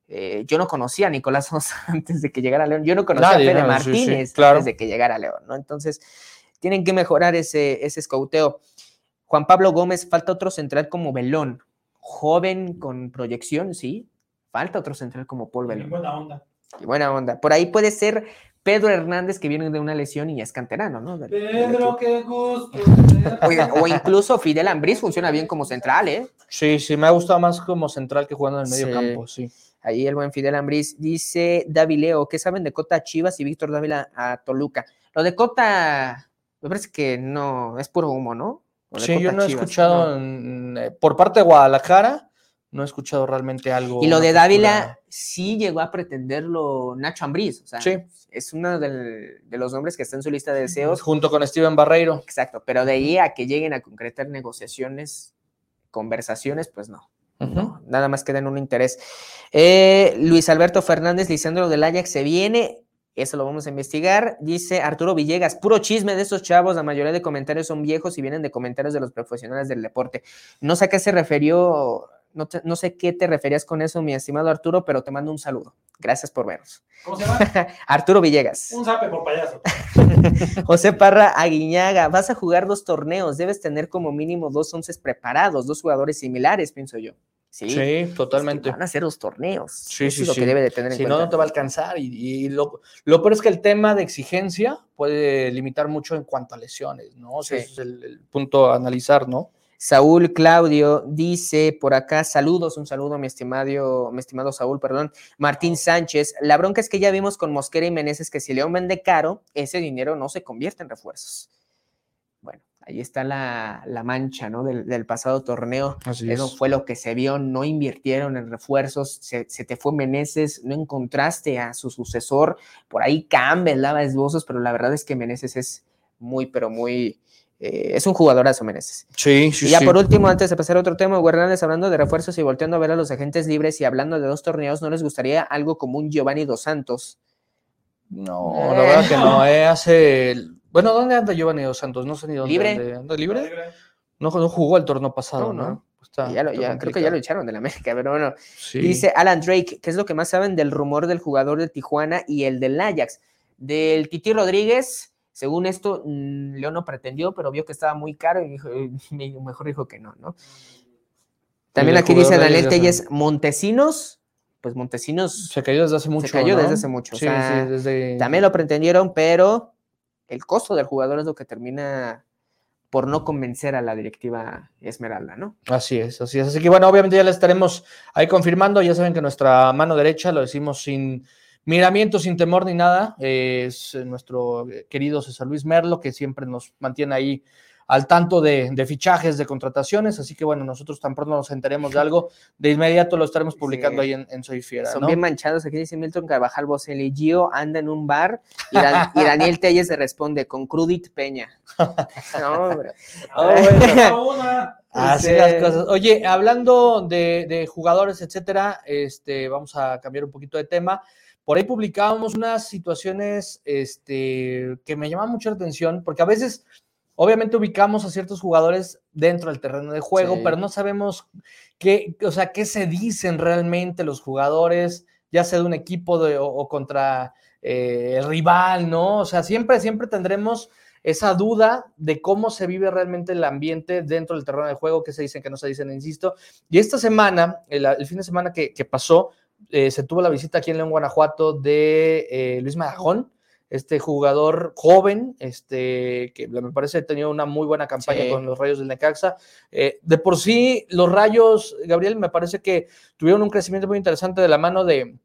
Speaker 2: eh, yo no conocía a Nicolás Sosa antes de que llegara a León. Yo no conocía
Speaker 1: Nadie,
Speaker 2: a Fede
Speaker 1: sí, sí,
Speaker 2: Martínez
Speaker 1: claro.
Speaker 2: antes de que llegara a León, ¿no? Entonces, tienen que mejorar ese, ese escauteo. Juan Pablo Gómez, falta otro central como Belón. Joven con proyección, sí. Falta otro central como Paul
Speaker 3: En
Speaker 2: Belón.
Speaker 3: buena onda.
Speaker 2: Y buena onda. Por ahí puede ser Pedro Hernández, que viene de una lesión y es canterano, ¿no? Del-
Speaker 3: Pedro, qué gusto.
Speaker 2: Oiga, o incluso Fidel Ambriz funciona bien como central, ¿eh?
Speaker 1: Sí, sí, me ha gustado más como central que jugando en el medio
Speaker 2: Sí.
Speaker 1: campo, sí.
Speaker 2: Ahí el buen Fidel Ambriz dice Davileo, ¿qué saben de Cota a Chivas y Víctor Dávila a Toluca? Lo de Cota, me parece que no, es puro humo, ¿no?
Speaker 1: Sí, yo no he
Speaker 2: Chivas,
Speaker 1: escuchado
Speaker 2: no.
Speaker 1: en- eh, por parte de Guadalajara, no he escuchado realmente algo.
Speaker 2: Y lo de
Speaker 1: postura-
Speaker 2: Dávila sí llegó a pretenderlo Nacho Ambriz, o sea,
Speaker 1: Sí.
Speaker 2: es uno del- de los nombres que está en su lista de deseos.
Speaker 1: Junto con Steven Barreiro.
Speaker 2: Exacto, pero de ahí a que lleguen a concretar negociaciones, conversaciones, pues no. No, nada más queda en un interés. Eh, Luis Alberto Fernández, Lisandro del Ajax se viene. Eso lo vamos a investigar. Dice Arturo Villegas, puro chisme de estos chavos. La mayoría de comentarios son viejos y vienen de comentarios de los profesionales del deporte. No sé a qué se refirió, no, te- no sé qué te referías con eso, mi estimado Arturo, pero te mando un saludo. Gracias por vernos.
Speaker 3: ¿Cómo se llama?
Speaker 2: Arturo Villegas.
Speaker 3: Un zape por payaso.
Speaker 2: José Parra Aguiñaga, vas a jugar dos torneos, debes tener como mínimo dos once preparados, dos jugadores similares, pienso yo. Sí,
Speaker 1: Sí,
Speaker 2: es que
Speaker 1: totalmente.
Speaker 2: Van a ser dos torneos.
Speaker 1: Sí,
Speaker 2: Eso
Speaker 1: sí,
Speaker 2: es lo
Speaker 1: sí.
Speaker 2: que debe de tener en
Speaker 1: Si no,
Speaker 2: cuenta.
Speaker 1: no te va a alcanzar. Y, y lo, lo peor es que el tema de exigencia puede limitar mucho en cuanto a lesiones, ¿no? O sea,
Speaker 2: Sí.
Speaker 1: ese es el, el punto a analizar, ¿no?
Speaker 2: Saúl Claudio dice por acá, saludos, un saludo, mi estimado, mi estimado Saúl, perdón. Martín Sánchez, la bronca es que ya vimos con Mosquera y Meneses que si León vende caro, ese dinero no se convierte en refuerzos. Bueno, ahí está la, la mancha, ¿no? Del, del pasado torneo.
Speaker 1: Así
Speaker 2: Eso fue lo que se vio, no invirtieron en refuerzos, se, se te fue Meneses, no encontraste a su sucesor, por ahí Campbell daba esbozos, pero la verdad es que Meneses es muy, pero muy, eh, es un jugadorazo Meneses.
Speaker 1: Sí, sí,
Speaker 2: y ya
Speaker 1: sí.
Speaker 2: por último, antes de pasar a otro tema, Hugo Hernández hablando de refuerzos y volteando a ver a los agentes libres y hablando de dos torneos, ¿no les gustaría algo como un Giovanni Dos Santos?
Speaker 1: No,
Speaker 2: Eh.
Speaker 1: la verdad que no, eh, hace... el- Bueno, ¿dónde anda Giovanni Dos Santos? No sé ni dónde.
Speaker 2: Libre.
Speaker 1: ¿Anda libre? No, no jugó el torneo pasado,
Speaker 2: No,
Speaker 1: ¿no?
Speaker 2: no.
Speaker 1: Está-
Speaker 2: ya lo-
Speaker 1: está
Speaker 2: ya- creo que ya lo echaron de la América, pero bueno.
Speaker 1: Sí.
Speaker 2: Dice Alan Drake, ¿qué es lo que más saben del rumor del jugador de Tijuana y el del Ajax? Del Titi Rodríguez, según esto, mm, León no pretendió, pero vio que estaba muy caro y dijo, eh, mejor dijo que no, ¿no? También aquí dice Daniel Telles, Montesinos, pues Montesinos
Speaker 1: Se cayó desde hace mucho.
Speaker 2: cayó
Speaker 1: ¿no?
Speaker 2: desde hace mucho, o
Speaker 1: Sí,
Speaker 2: sea,
Speaker 1: sí, desde.
Speaker 2: también lo pretendieron, pero el costo del jugador es lo que termina por no convencer a la directiva Esmeralda, ¿no?
Speaker 1: Así es, así es. Así que bueno, obviamente ya le estaremos ahí confirmando. Ya saben que nuestra mano derecha, lo decimos sin miramiento, sin temor ni nada, eh, es nuestro querido César Luis Merlo, que siempre nos mantiene ahí al tanto de, de fichajes, de contrataciones. Así que bueno, nosotros tan pronto nos enteremos de algo, de inmediato lo estaremos publicando
Speaker 2: Sí.
Speaker 1: ahí en, en Soy Fiera.
Speaker 2: Son
Speaker 1: ¿no?
Speaker 2: bien manchados. Aquí dice Milton Carvajal Bocelli, Gio anda en un bar y, Dan- y Daniel Telles le responde con Crudit Peña. No, hombre.
Speaker 1: Ah, bueno.
Speaker 3: Una.
Speaker 1: Así
Speaker 2: Sí.
Speaker 1: las cosas. Oye, hablando de, de jugadores, etcétera, este, vamos a cambiar un poquito de tema. Por ahí publicábamos unas situaciones este, que me llaman mucho la atención, porque a veces, obviamente, ubicamos a ciertos jugadores dentro del terreno de juego,
Speaker 2: Sí.
Speaker 1: pero no sabemos qué, o sea, qué se dicen realmente los jugadores, ya sea de un equipo de- o, o contra eh, el rival, ¿no? O sea, siempre, siempre tendremos esa duda de cómo se vive realmente el ambiente dentro del terreno de juego, qué se dicen, qué no se dicen, insisto. Y esta semana, el, el fin de semana que, que pasó, eh, se tuvo la visita aquí en León, Guanajuato, de eh, Luis Marajón, este jugador joven, este, que me parece ha tenido una muy buena campaña
Speaker 2: Sí.
Speaker 1: con los Rayos del Necaxa. Eh, de por sí, los Rayos, Gabriel, me parece que tuvieron un crecimiento muy interesante de la mano de,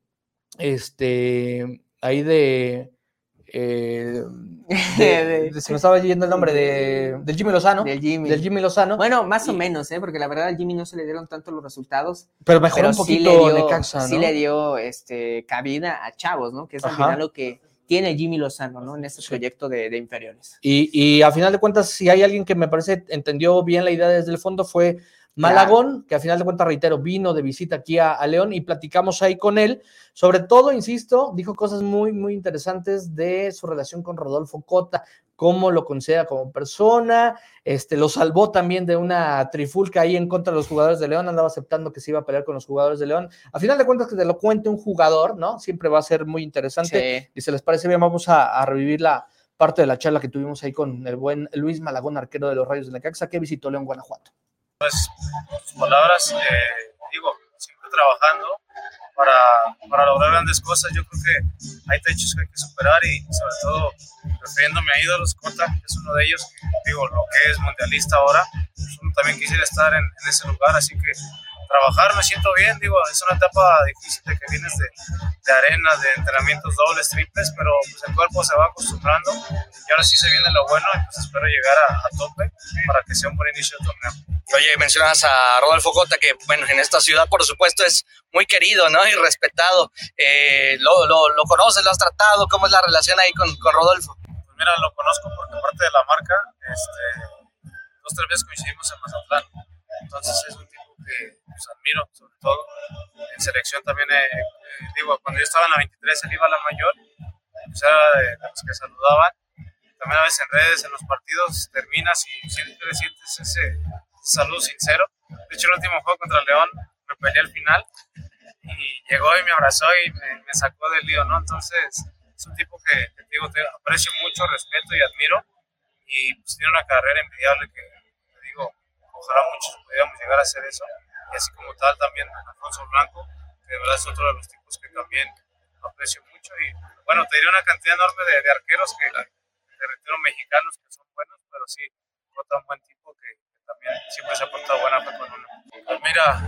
Speaker 1: este, ahí de... eh, de- de- se me estaba yendo el nombre de, del Jimmy Lozano.
Speaker 2: Del Jimmy.
Speaker 1: Del Jimmy Lozano.
Speaker 2: Bueno, más o menos, ¿eh? porque la verdad al Jimmy no se le dieron tanto los resultados.
Speaker 1: pero mejoró
Speaker 2: Pero
Speaker 1: un
Speaker 2: sí
Speaker 1: poquito
Speaker 2: le dio,
Speaker 1: Necaxa, ¿no?
Speaker 2: sí le dio este, cabida a chavos, ¿no? Que es al final lo que tiene Jimmy Lozano, ¿no? En este
Speaker 1: Sí.
Speaker 2: proyecto de, de inferiores.
Speaker 1: Y, y a final de cuentas, si hay alguien que me parece entendió bien la idea desde el fondo, fue Malagón, que a final de cuentas, reitero, vino de visita aquí a, a León y platicamos ahí con él. Sobre todo, insisto, dijo cosas muy, muy interesantes de su relación con Rodolfo Cota, cómo lo considera como persona, este, lo salvó también de una trifulca ahí en contra de los jugadores de León, andaba aceptando que se iba a pelear con los jugadores de León. A final de cuentas, que te lo cuente un jugador, ¿no? Siempre va a ser muy interesante.
Speaker 2: Sí.
Speaker 1: Y si les parece bien, vamos a, a revivir la parte de la charla que tuvimos ahí con el buen Luis Malagón, arquero de los Rayos de Necaxa, que visitó León, Guanajuato.
Speaker 4: Tus palabras, eh, digo, siempre trabajando para, para lograr grandes cosas. Yo creo que hay techos que hay que superar y sobre todo refiriéndome a ídolos, Cota, es uno de ellos, digo, lo que es mundialista ahora, pues también quisiera estar en, en ese lugar, así que trabajar me siento bien, digo, es una etapa difícil de que vienes de, de arena, de entrenamientos dobles, triples, pero pues el cuerpo se va acostumbrando y ahora sí se viene lo bueno y pues espero llegar a, a tope para que sea un buen inicio de torneo.
Speaker 5: Oye, mencionas a Rodolfo Cota, que bueno, en esta ciudad por supuesto es muy querido, ¿no? Y respetado. Eh, lo, lo, lo conoces, lo has tratado? ¿Cómo es la relación ahí con, con Rodolfo?
Speaker 4: Pues mira, lo conozco porque parte de la marca, este, dos, tres veces coincidimos en Mazatlán. Entonces es un tipo que pues, admiro, sobre todo. En selección también, eh, eh, digo, cuando yo estaba en la 23, él iba a la mayor, pues era de, de los que saludaban. También a veces en redes, en los partidos, terminas y siempre sientes ese saludo sincero. De hecho, el último juego contra León, me peleé al final y llegó y me abrazó y me, me sacó del lío, ¿no? Entonces, es un tipo que, que digo, te aprecio mucho, respeto y admiro. Y pues, tiene una carrera envidiable que, ojalá muchos pudiéramos llegar a hacer eso. Y así como tal, también Alfonso Blanco, que de verdad es otro de los tipos que también aprecio mucho. Y bueno, te diré una cantidad enorme de, de arqueros que, te reitero, mexicanos que son buenos, pero sí, otro un buen tipo que, que también siempre se ha portado buena fe con uno. Pues mira,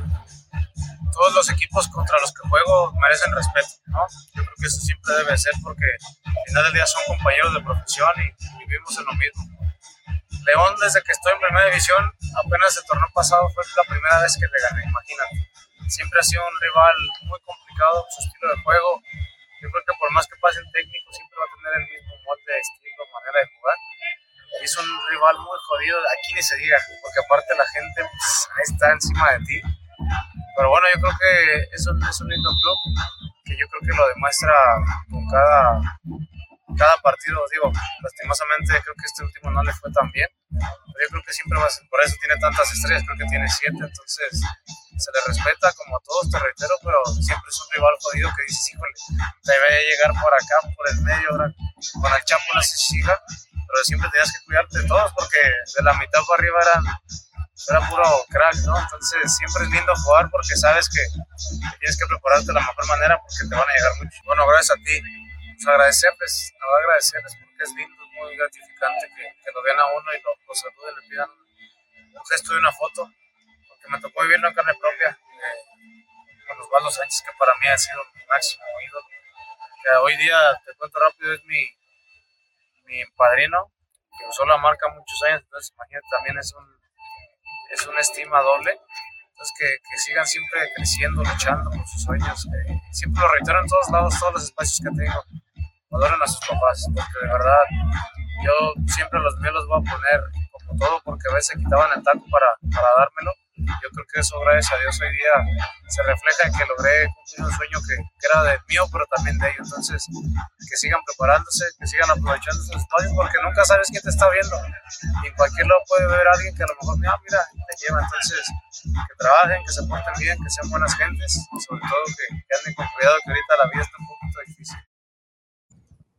Speaker 4: todos los equipos contra los que juego merecen respeto, ¿no? Yo creo que eso siempre debe ser porque al final del día son compañeros de profesión y vivimos en lo mismo. León, desde que estoy en primera división, apenas el torneo pasado fue la primera vez que le gané, imagínate. Siempre ha sido un rival muy complicado, su estilo de juego. Yo creo que por más que pase el técnico, siempre va a tener el mismo molde, estilo, manera de jugar. Es un rival muy jodido, aquí ni se diga, porque aparte la gente pues, está encima de ti. Pero bueno, yo creo que es un, es un lindo club que yo creo que lo demuestra con cada, cada partido. Digo, lastimosamente creo que este último no le fue tan bien, pero yo creo que siempre va a ser, por eso tiene tantas estrellas, creo que tiene siete, entonces se le respeta como a todos, te reitero, pero siempre es un rival jodido que dices, híjole, te voy a llegar por acá, por el medio, ahora con el Chapo no se siga, pero siempre tenías que cuidarte de todos porque de la mitad para arriba eran era puro crack, ¿no? Entonces siempre es lindo jugar porque sabes que, tienes que prepararte de la mejor manera porque te van a llegar mucho. Bueno, gracias a ti. Pues agradecerles, la verdad agradecerles porque es lindo, es muy gratificante que, lo vean a uno y lo, lo saluden, le pidan un gesto de una foto, porque me tocó vivirlo en carne propia eh, con Osvaldo Sánchez, que para mí ha sido mi máximo ídolo, que hoy día, te cuento rápido, es mi, mi padrino, que usó la marca muchos años, entonces imagínate, también es un, es una estima doble. Entonces, que, sigan siempre creciendo, luchando por sus sueños. que siempre lo reitero en todos lados, todos los espacios que tengo. Valoren a sus papás, porque de verdad, yo siempre los míos los voy a poner como todo, porque a veces quitaban el taco para, para dármelo. Yo creo que eso, gracias a Dios, hoy día se refleja en que logré cumplir un sueño que, que era de mío, pero también de ellos. Entonces, que sigan preparándose, que sigan aprovechando sus espacios, porque nunca sabes quién te está viendo. Y en cualquier lado puede ver a alguien que a lo mejor, mira, mira, te lleva. Entonces, que trabajen, que se porten bien, que sean buenas gentes, y sobre todo que, que anden con cuidado, que ahorita la vida está un poquito difícil.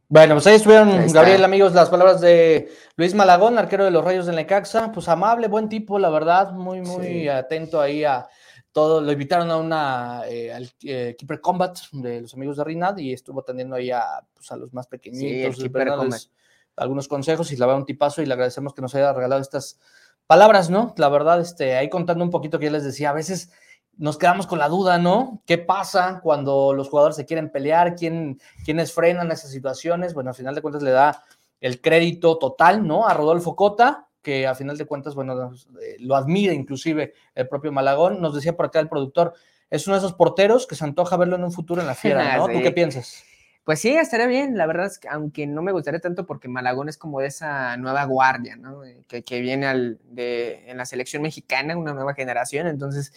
Speaker 1: Bueno, pues ahí estuvieron,
Speaker 2: Ahí.
Speaker 1: Gabriel, amigos, las palabras de Luis Malagón, arquero de los Rayos del Necaxa. Pues amable, buen tipo, la verdad, muy, muy
Speaker 2: Sí.
Speaker 1: atento ahí a todo. Lo invitaron a una eh, al eh, Keeper Combat de los amigos de Rinad y estuvo atendiendo ahí a, pues, a los más pequeñitos,
Speaker 2: Keeper
Speaker 1: dándoles algunos consejos y la verdad un tipazo y le agradecemos que nos haya regalado estas palabras, ¿no? La verdad, este, ahí contando un poquito que yo les decía, a veces nos quedamos con la duda, ¿no? ¿Qué pasa cuando los jugadores se quieren pelear? ¿Quién, ¿Quiénes frenan esas situaciones? Bueno, al final de cuentas le da el crédito total, ¿no? A Rodolfo Cota, que a final de cuentas, bueno, eh, lo admira inclusive el propio Malagón. Nos decía por acá el productor, es uno de esos porteros que se antoja verlo en un futuro en la fiera, ¿no? ¿Tú qué piensas?
Speaker 2: Pues sí, estaría bien. La verdad es que, aunque no me gustaría tanto porque Malagón es como de esa nueva guardia, ¿no? Eh, Que, que viene al, de, en la selección mexicana, una nueva generación. Entonces,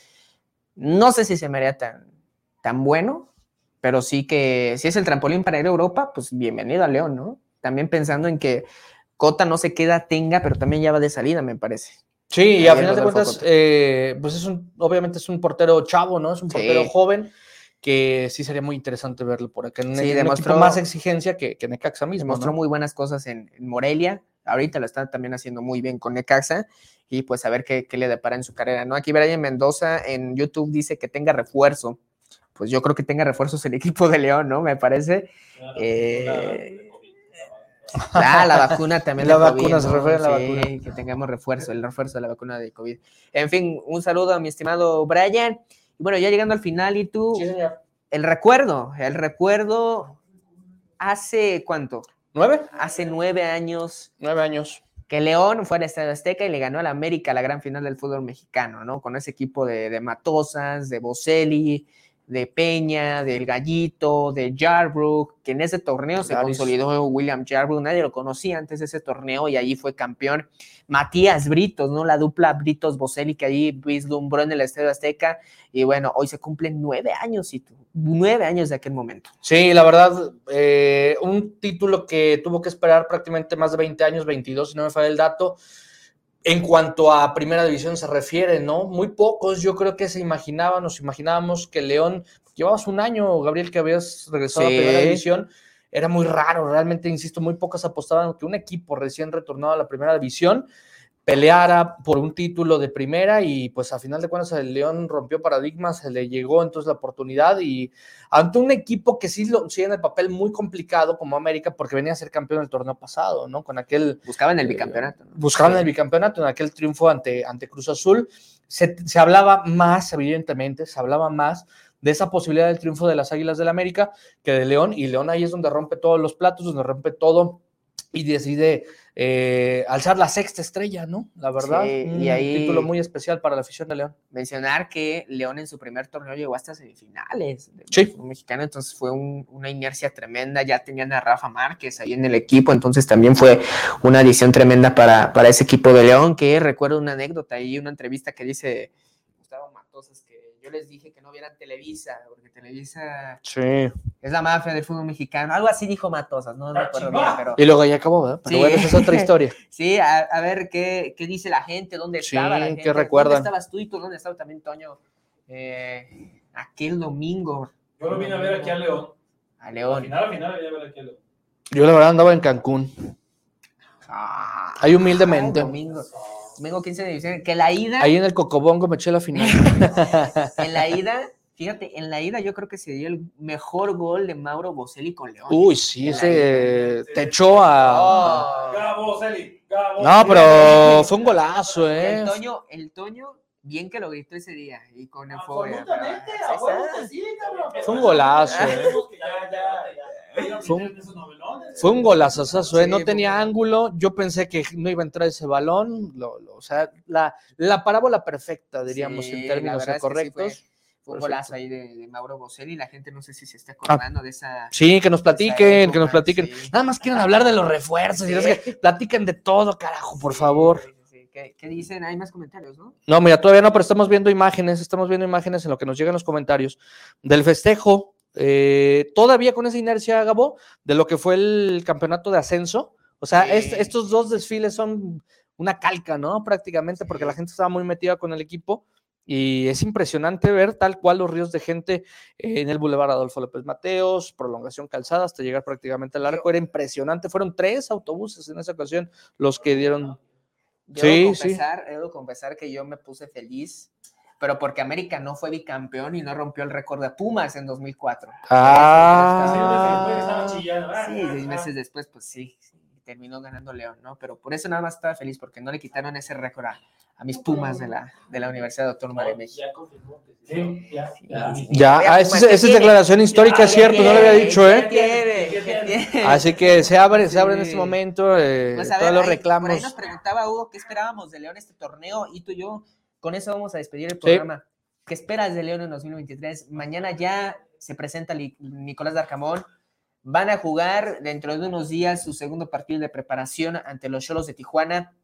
Speaker 2: no sé si se me haría tan, tan bueno, pero sí que si es el trampolín para ir a Europa, pues bienvenido a León, ¿no? También pensando en que Cota no se queda, tenga, pero también ya va de salida, me parece.
Speaker 1: Sí, y a final de cuentas, eh, pues es un, obviamente es un portero chavo, ¿no? Es un
Speaker 2: Sí.
Speaker 1: portero joven que sí sería muy interesante verlo por acá. En
Speaker 2: Sí, demostró-
Speaker 1: más exigencia que, que Necaxa mismo.
Speaker 2: Demostró
Speaker 1: ¿no?
Speaker 2: muy buenas cosas en, en Morelia. Ahorita lo está también haciendo muy bien con Necaxa. Y pues a ver qué, qué le depara en su carrera, ¿no? Aquí Brian Mendoza en YouTube dice que tenga refuerzo. Pues yo creo que tenga refuerzos el equipo de León, ¿no? Me parece. Eh, Ah, la vacuna también.
Speaker 1: La
Speaker 2: de COVID,
Speaker 1: vacuna, se refiere a la
Speaker 2: Sí,
Speaker 1: vacuna.
Speaker 2: Que tengamos refuerzo, el refuerzo de la vacuna de COVID. En fin, un saludo a mi estimado Brian. Y bueno, ya llegando al final, y tú,
Speaker 1: Sí, señor.
Speaker 2: el recuerdo, el recuerdo hace cuánto?
Speaker 1: ¿Nueve?
Speaker 2: Hace nueve años
Speaker 1: Nueve años.
Speaker 2: que León fue al Estadio Azteca y le ganó al América la gran final del fútbol mexicano, ¿no? Con ese equipo de, de Matosas, de Boselli, de Peña, del Gallito, de Jarbrook, que en ese torneo se consolidó William Jarbrook, nadie lo conocía antes de ese torneo y allí fue campeón. Matías Britos, ¿no? La dupla Britos-Boselli que allí vislumbró en el Estadio Azteca y bueno, hoy se cumplen nueve años y tú, nueve años de aquel momento.
Speaker 1: Sí, la verdad, eh, un título que tuvo que esperar prácticamente más de 20 años, 22, si no me falla el dato. En cuanto a primera división se refiere, ¿no? Muy pocos, yo creo que se imaginaban, nos imaginábamos que León, llevabas un año, Gabriel, que habías regresado a primera división, era muy raro, realmente, insisto, muy pocos apostaban que un equipo recién retornado a la primera división peleara por un título de primera y pues a final de cuentas el León rompió paradigmas, se le llegó entonces la oportunidad y ante un equipo que sí lo sí en el papel muy complicado como América porque venía a ser campeón el torneo pasado, ¿no? Con aquel
Speaker 2: Buscaban el
Speaker 1: Eh,
Speaker 2: bicampeonato. ¿no?
Speaker 1: buscaban
Speaker 2: Sí.
Speaker 1: el bicampeonato en aquel triunfo ante, ante Cruz Azul. Se, se hablaba más, evidentemente, se hablaba más de esa posibilidad del triunfo de las Águilas del América que de León, y León ahí es donde rompe todos los platos, donde rompe todo y decide eh, alzar la sexta estrella, ¿no? La verdad,
Speaker 2: Sí,
Speaker 1: un
Speaker 2: y ahí-
Speaker 1: título muy especial para la afición de León.
Speaker 2: mencionar que León en su primer torneo llegó hasta semifinales del
Speaker 1: Sí.
Speaker 2: mexicano, entonces fue un- una inercia tremenda, ya tenían a Rafa Márquez ahí en el equipo, entonces también fue una adición tremenda para, para ese equipo de León, que recuerdo una anécdota y una entrevista que dice yo les dije que no vieran Televisa, porque Televisa
Speaker 1: Sí.
Speaker 2: es la mafia del fútbol mexicano, algo así dijo Matosas, no
Speaker 3: Ah,
Speaker 2: recuerdo bien,
Speaker 3: chingada.
Speaker 2: pero
Speaker 1: Y luego ya acabó, ¿verdad? Pero
Speaker 2: Sí.
Speaker 1: bueno, esa es otra historia.
Speaker 2: sí, a, a ver qué, qué dice la gente, dónde
Speaker 1: Sí,
Speaker 2: estaba la
Speaker 1: ¿qué
Speaker 2: gente, ¿Dónde
Speaker 1: recuerdan?
Speaker 2: estabas tú y tú dónde estaba también Toño? Eh, aquel domingo
Speaker 3: Yo lo vine a ver aquí a León.
Speaker 2: a
Speaker 3: Al
Speaker 2: León.
Speaker 3: final, al final, vine a ver aquí a León.
Speaker 1: Yo la verdad andaba en Cancún.
Speaker 2: Ah,
Speaker 1: Ahí humildemente.
Speaker 2: ay, domingo. Vengo 15 de diciembre. Que la ida,
Speaker 1: Ahí en el Cocobongo me eché la final.
Speaker 2: en la ida, fíjate, en la ida yo creo que se dio el mejor gol de Mauro Boselli con León.
Speaker 1: Uy, sí, ese te echó a.
Speaker 2: Oh.
Speaker 3: Gabo.
Speaker 1: No, pero fue un golazo, ¿eh?
Speaker 2: El Toño, el Toño, bien que lo gritó ese día y con euforia.
Speaker 3: Absolutamente, a sí, cabrón.
Speaker 1: Fue un golazo, ¿eh?
Speaker 3: Sabemos que ya, ya, ya.
Speaker 1: Fue un-. Fue un golazo, ¿eh? No tenía ángulo. Yo pensé que no iba a entrar ese balón. lo- lo- o sea, la, la parábola perfecta, diríamos,
Speaker 2: Sí,
Speaker 1: en términos
Speaker 2: verdad es que sí
Speaker 1: correctos.
Speaker 2: fue- un golazo ahí de, de Mauro Boselli. La gente no sé si se está acordando de esa.
Speaker 1: Sí, que nos platiquen, que nos platiquen.
Speaker 2: sí.
Speaker 1: Nada más quieren hablar de los refuerzos. y no sé qué. Platiquen de todo, carajo, por favor.
Speaker 2: sí, sí. ¿Qué, qué dicen? Hay más comentarios, ¿no?
Speaker 1: No, mira, todavía no, pero estamos viendo imágenes, estamos viendo imágenes en lo que nos llegan los comentarios del festejo, eh, todavía con esa inercia, Gabo, de lo que fue el campeonato de ascenso. O sea,
Speaker 2: Sí.
Speaker 1: est- estos dos desfiles son una calca, ¿no? Prácticamente, porque la gente estaba muy metida con el equipo. Y es impresionante ver tal cual los ríos de gente en el Boulevard Adolfo López Mateos, prolongación calzada hasta llegar prácticamente al arco. Era impresionante. Fueron tres autobuses en esa ocasión los que dieron. Sí, sí.
Speaker 2: debo confesar que yo me puse feliz, pero porque América no fue bicampeón y no rompió el récord de Pumas en 2004.
Speaker 1: Ah.
Speaker 2: Sí, seis meses después, pues sí, sí, terminó ganando León, ¿no? Pero por eso nada más estaba feliz, porque no le quitaron ese récord a, a mis Pumas de la, de la Universidad Autónoma de México.
Speaker 3: Ya confirmó que sí. Ya, ya.
Speaker 1: Ya, ah, esa,
Speaker 2: Pumas,
Speaker 1: es- declaración histórica, es
Speaker 2: ¿Qué
Speaker 1: cierto, no lo había dicho,
Speaker 2: ¿Qué
Speaker 1: ¿eh? Así que se abre, se abre en este momento eh,
Speaker 2: Pues a
Speaker 1: todos
Speaker 2: ver,
Speaker 1: los
Speaker 2: ahí- por ahí
Speaker 1: reclamos.
Speaker 2: nos preguntaba Hugo qué esperábamos de León este torneo y tú y yo con eso vamos a despedir el
Speaker 1: Sí.
Speaker 2: programa. ¿Qué esperas de León en 2023? Mañana ya se presenta Nicolás Darcamón. Van a jugar dentro de unos días su segundo partido de preparación ante los Cholos de Tijuana.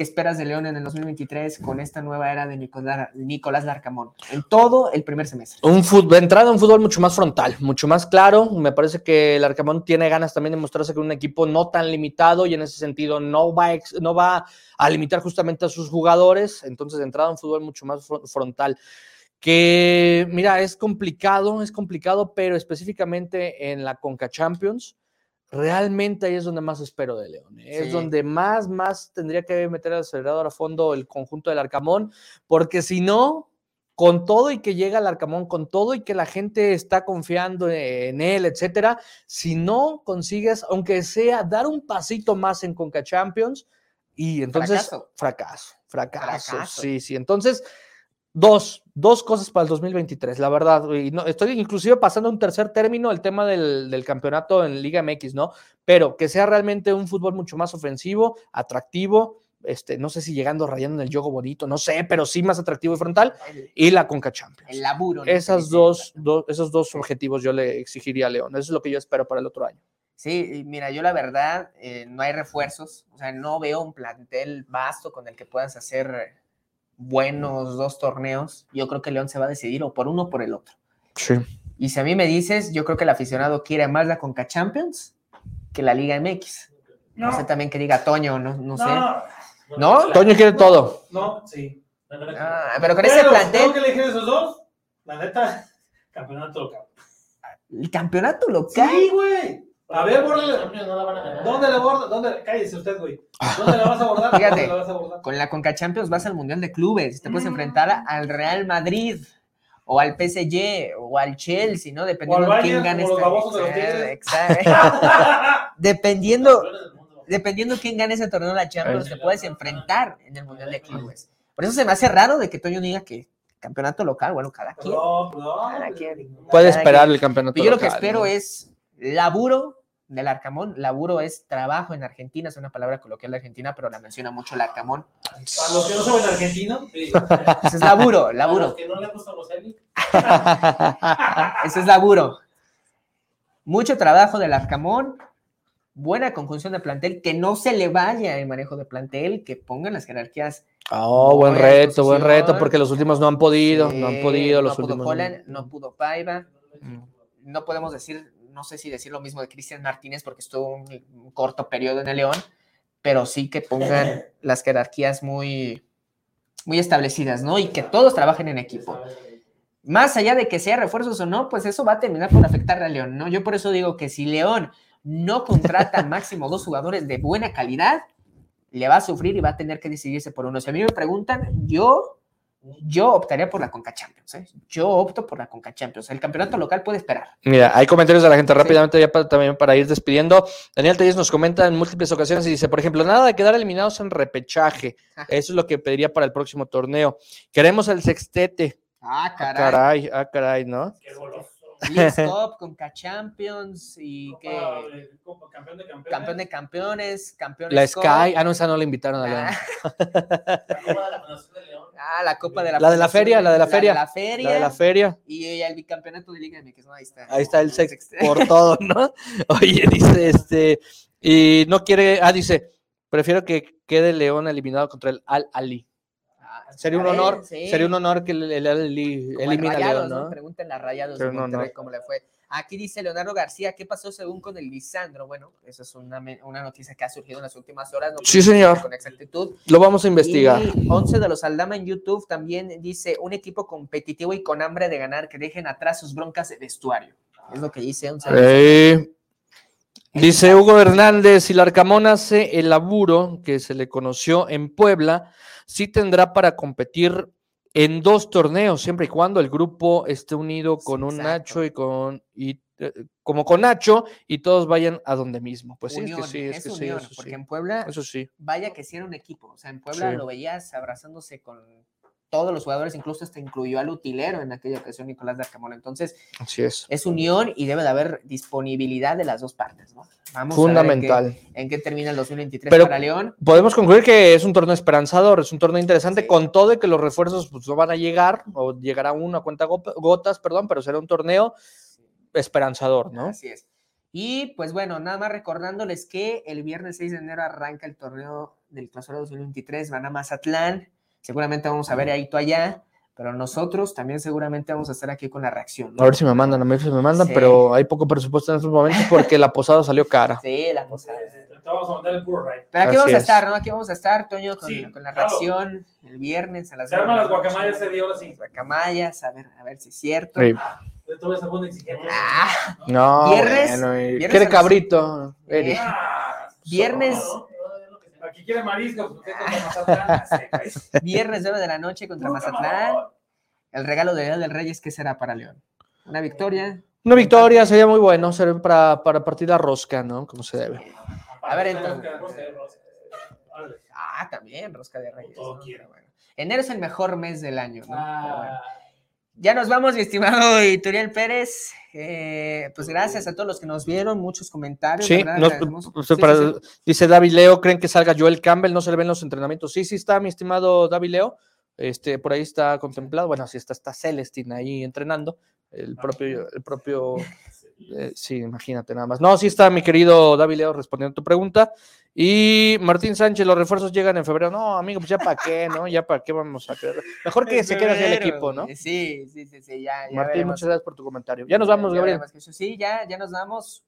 Speaker 2: ¿Qué esperas de León en el 2023 con esta nueva era de Nicolás, Nicolás Darcamón? En todo el primer semestre.
Speaker 1: Un fútbol, entrada un fútbol mucho más frontal, mucho más claro. Me parece que el Arcamón tiene ganas también de mostrarse con un equipo no tan limitado y en ese sentido no va, a limitar justamente a sus jugadores. Entonces, de entrada un fútbol mucho más fro- frontal. Que, mira, es complicado, es complicado, pero específicamente en la Conca Champions, realmente ahí es donde más espero de León. ¿eh? Es donde más, más tendría que meter el acelerador a fondo el conjunto del Arcamón, porque si no, con todo y que llega el Arcamón, con todo y que la gente está confiando en él, etcétera, si no consigues, aunque sea dar un pasito más en Conca Champions, y entonces
Speaker 2: Fracaso.
Speaker 1: fracaso, fracaso,
Speaker 2: Fracaso.
Speaker 1: sí, sí. Entonces, dos, dos cosas para el 2023, la verdad. Y no, estoy inclusive pasando a un tercer término el tema del, del campeonato en Liga MX, ¿no? Pero que sea realmente un fútbol mucho más ofensivo, atractivo. Este, no sé si llegando rayando en el juego bonito, no sé, pero sí más atractivo y frontal, y la Conca Champions.
Speaker 2: el laburo.
Speaker 1: Esas dos, do- esos dos objetivos yo le exigiría a León. Eso es lo que yo espero para el otro año.
Speaker 2: Sí, mira, yo la verdad, eh, no hay refuerzos, o sea, no veo un plantel vasto con el que puedas hacer buenos dos torneos. Yo creo que León se va a decidir o por uno o por el otro.
Speaker 1: Sí.
Speaker 2: Y si a mí me dices, yo creo que el aficionado quiere más la Conca Champions que la Liga MX. No, sé también que diga Toño, no, no, sé. ¿No?
Speaker 1: Toño quiere todo.
Speaker 3: No, sí.
Speaker 2: Ah, pero con ese plantel,
Speaker 3: tengo que elegir esos dos. La neta, campeonato local.
Speaker 2: el campeonato local.
Speaker 3: Sí, güey. A ver, bórrale. ¿Dónde le borda? ¿Dónde? Cállese usted, güey. ¿Dónde la vas a abordar?
Speaker 2: Fíjate.
Speaker 3: ¿Dónde la vas a abordar?
Speaker 2: Con la Conca Champions vas al Mundial de Clubes, te puedes
Speaker 3: Mm.
Speaker 2: enfrentar al Real Madrid o al PSG o al Chelsea, ¿no?
Speaker 3: O
Speaker 2: Dependiendo
Speaker 3: al
Speaker 2: de quién gane esta-
Speaker 3: babosos de los
Speaker 2: Exacto, exacto. Dependiendo, dependiendo quién gane ese torneo de la Champions, te puedes enfrentar en el Mundial de Clubes. Por eso se me hace raro de que Toño diga que campeonato local, bueno, cada quien.
Speaker 3: No, no.
Speaker 2: Cada quien.
Speaker 1: Puede
Speaker 2: Cada
Speaker 1: esperar
Speaker 2: quien.
Speaker 1: el campeonato.
Speaker 2: Yo lo que
Speaker 1: local,
Speaker 2: espero
Speaker 1: ¿no?
Speaker 2: es laburo del Arcamón. Laburo es trabajo en Argentina, es una palabra coloquial de Argentina, pero la menciona mucho el Arcamón.
Speaker 3: A los que no saben argentino, sí.
Speaker 2: Eso es laburo,
Speaker 3: A los
Speaker 2: laburo.
Speaker 3: que no le gusta Boselli,
Speaker 2: Eso es laburo. Mucho trabajo del Arcamón, buena conjunción de plantel, que no se le vaya el manejo de plantel, que pongan las jerarquías.
Speaker 1: Oh, buen reto, buen reto, porque los últimos no han podido, no han podido, los
Speaker 2: no pudo
Speaker 1: últimos. no-
Speaker 2: Holland, no pudo Paiva. No podemos decir, no sé si decir lo mismo de Cristian Martínez, porque estuvo un, un corto periodo en el León, pero sí que pongan las jerarquías muy, muy establecidas, ¿no? Y que todos trabajen en equipo. Más allá de que sea refuerzos o no, pues eso va a terminar por afectar a León, ¿no? Yo por eso digo que si León no contrata máximo dos jugadores de buena calidad, le va a sufrir y va a tener que decidirse por uno. Si a mí me preguntan, yo yo optaría por la Conca Champions. ¿eh? Yo opto por la Conca Champions. El campeonato local puede esperar.
Speaker 1: Mira, hay comentarios de la gente rápidamente ya para, también para ir despidiendo. Daniel Telles nos comenta en múltiples ocasiones y dice, por ejemplo, nada de quedar eliminados en repechaje. Eso es lo que pediría para el próximo torneo. Queremos el sextete.
Speaker 2: Ah,
Speaker 1: Ah,
Speaker 2: caray.
Speaker 1: caray, ah, caray, ¿no?
Speaker 3: Qué goloso.
Speaker 2: Leagues Cup, Conca Champions y
Speaker 3: Copa
Speaker 2: que
Speaker 3: Copa- campeón de campeones.
Speaker 2: campeón de campeones, campeones
Speaker 1: La
Speaker 2: Cup.
Speaker 1: Sky, ah, no, esa no la invitaron a León.
Speaker 2: Ah,
Speaker 3: La Copa de la Fundación de León.
Speaker 2: ah, la Copa de la
Speaker 1: La de la feria, la de la feria.
Speaker 2: La, feria.
Speaker 1: La de la feria.
Speaker 2: Y el bicampeonato de Liga MX, ¿no? Ahí está.
Speaker 1: Ahí está el sex por todo, ¿no? Oye, dice este, y no quiere, ah, dice, prefiero que quede León eliminado contra el Al Ali. Sería un honor,
Speaker 2: sí.
Speaker 1: sería un honor que el, el a
Speaker 2: Rayados,
Speaker 1: León,
Speaker 2: ¿no?
Speaker 1: ¿no?
Speaker 2: Pregúntenle a Rayados de Monterrey cómo le fue. Aquí dice Leonardo García, ¿qué pasó según con el Lisandro? Bueno, esa es una, una noticia que ha surgido en las últimas horas. no
Speaker 1: Sí, señor.
Speaker 2: Con exactitud.
Speaker 1: Lo vamos a investigar.
Speaker 2: Y 11 de los Aldama en YouTube también dice un equipo competitivo y con hambre de ganar que dejen atrás sus broncas de vestuario. Es lo que dice 11.
Speaker 1: Eh, dice Hugo Hernández, si Arcamón hace el laburo que se le conoció en Puebla, sí tendrá para competir en dos torneos, siempre y cuando el grupo esté unido con un. Nacho y con, y, eh, como con Nacho, y todos vayan a donde mismo. Pues sí, es que sí, es,
Speaker 2: es
Speaker 1: que sí, eso
Speaker 2: porque
Speaker 1: sí.
Speaker 2: en Puebla,
Speaker 1: Eso sí.
Speaker 2: vaya que sí era un equipo. O sea, en Puebla lo veías abrazándose con todos los jugadores, incluso hasta incluyó al utilero en aquella ocasión, Nicolás de Arcamón. Entonces,
Speaker 1: Así es.
Speaker 2: es unión y debe de haber disponibilidad de las dos partes, ¿no? Vamos a ver en
Speaker 1: Fundamental.
Speaker 2: qué- en qué, termina el 2023
Speaker 1: Pero-
Speaker 2: para León.
Speaker 1: Podemos concluir que es un torneo esperanzador, es un torneo interesante,
Speaker 2: Sí.
Speaker 1: con todo de que los refuerzos pues, no van a llegar, o llegará uno a cuenta go- gotas, perdón, pero será un torneo esperanzador, ¿no?
Speaker 2: Así es. Y pues bueno, nada más recordándoles que el viernes 6 de enero arranca el torneo del Clausura 2023, van a Mazatlán, seguramente vamos a ver ahí tú allá, pero nosotros también seguramente vamos a estar aquí con la reacción. ¿no?
Speaker 1: A ver si me mandan, a ver si me mandan,
Speaker 2: Sí.
Speaker 1: pero hay poco presupuesto en estos momentos porque la posada salió cara.
Speaker 2: Sí, la posada.
Speaker 3: Te vamos a mandar el ride.
Speaker 2: Pero aquí
Speaker 1: Así
Speaker 2: vamos a
Speaker 1: es.
Speaker 2: estar, ¿no? Aquí vamos a estar, Toño, con,
Speaker 3: Sí,
Speaker 2: con la
Speaker 3: claro.
Speaker 2: reacción el viernes a las
Speaker 3: Se arman las guacamayas ese día, ahora sí.
Speaker 2: Guacamayas, a ver, a ver si es cierto.
Speaker 1: Sí.
Speaker 3: Exigente.
Speaker 2: Ah,
Speaker 1: No,
Speaker 2: Viernes,
Speaker 1: bueno, y-
Speaker 2: viernes
Speaker 1: quiere cabrito.
Speaker 2: Eh,
Speaker 3: Ah,
Speaker 2: Viernes.
Speaker 3: Aquí quiere mariscos, es Mazatlán. Güey.
Speaker 2: Viernes 9 de la noche contra Mazatlán. El regalo de Día del Reyes, ¿qué será para León? Una victoria.
Speaker 1: Una victoria sería muy bueno, sería para, para partir la rosca, ¿no? Como se debe.
Speaker 2: A ver, entonces. Ah, también, Rosca de Reyes.
Speaker 3: Todo
Speaker 2: ¿no? Enero es el mejor mes del año, ¿no? Pero bueno.
Speaker 3: Ah,
Speaker 2: Ya nos vamos, mi estimado Ituriel Pérez. Eh, pues gracias a todos los que nos vieron, muchos comentarios.
Speaker 1: Sí, pues,
Speaker 2: Sí,
Speaker 1: para-
Speaker 2: sí, sí.
Speaker 1: dice David Leo, ¿creen que salga Joel Campbell? ¿No se le ven los entrenamientos? Sí, sí está, mi estimado David Leo. Este, por ahí está contemplado. Bueno, sí está, está Celestin ahí entrenando. El propio, el propio, eh, sí, imagínate nada más. No, sí está mi querido David Leo respondiendo a tu pregunta. Y Martín Sánchez, los refuerzos llegan en febrero. No, amigo, pues ya para qué, ¿no? Ya para qué vamos a querer. Mejor que
Speaker 2: En
Speaker 1: se quede así el equipo, ¿no?
Speaker 2: Sí, sí, sí, sí, ya. ya
Speaker 1: Martín,
Speaker 2: veremos.
Speaker 1: muchas gracias por tu comentario. Ya nos vamos,
Speaker 2: Ya
Speaker 1: Gabriel.
Speaker 2: que eso Sí, ya, ya nos vamos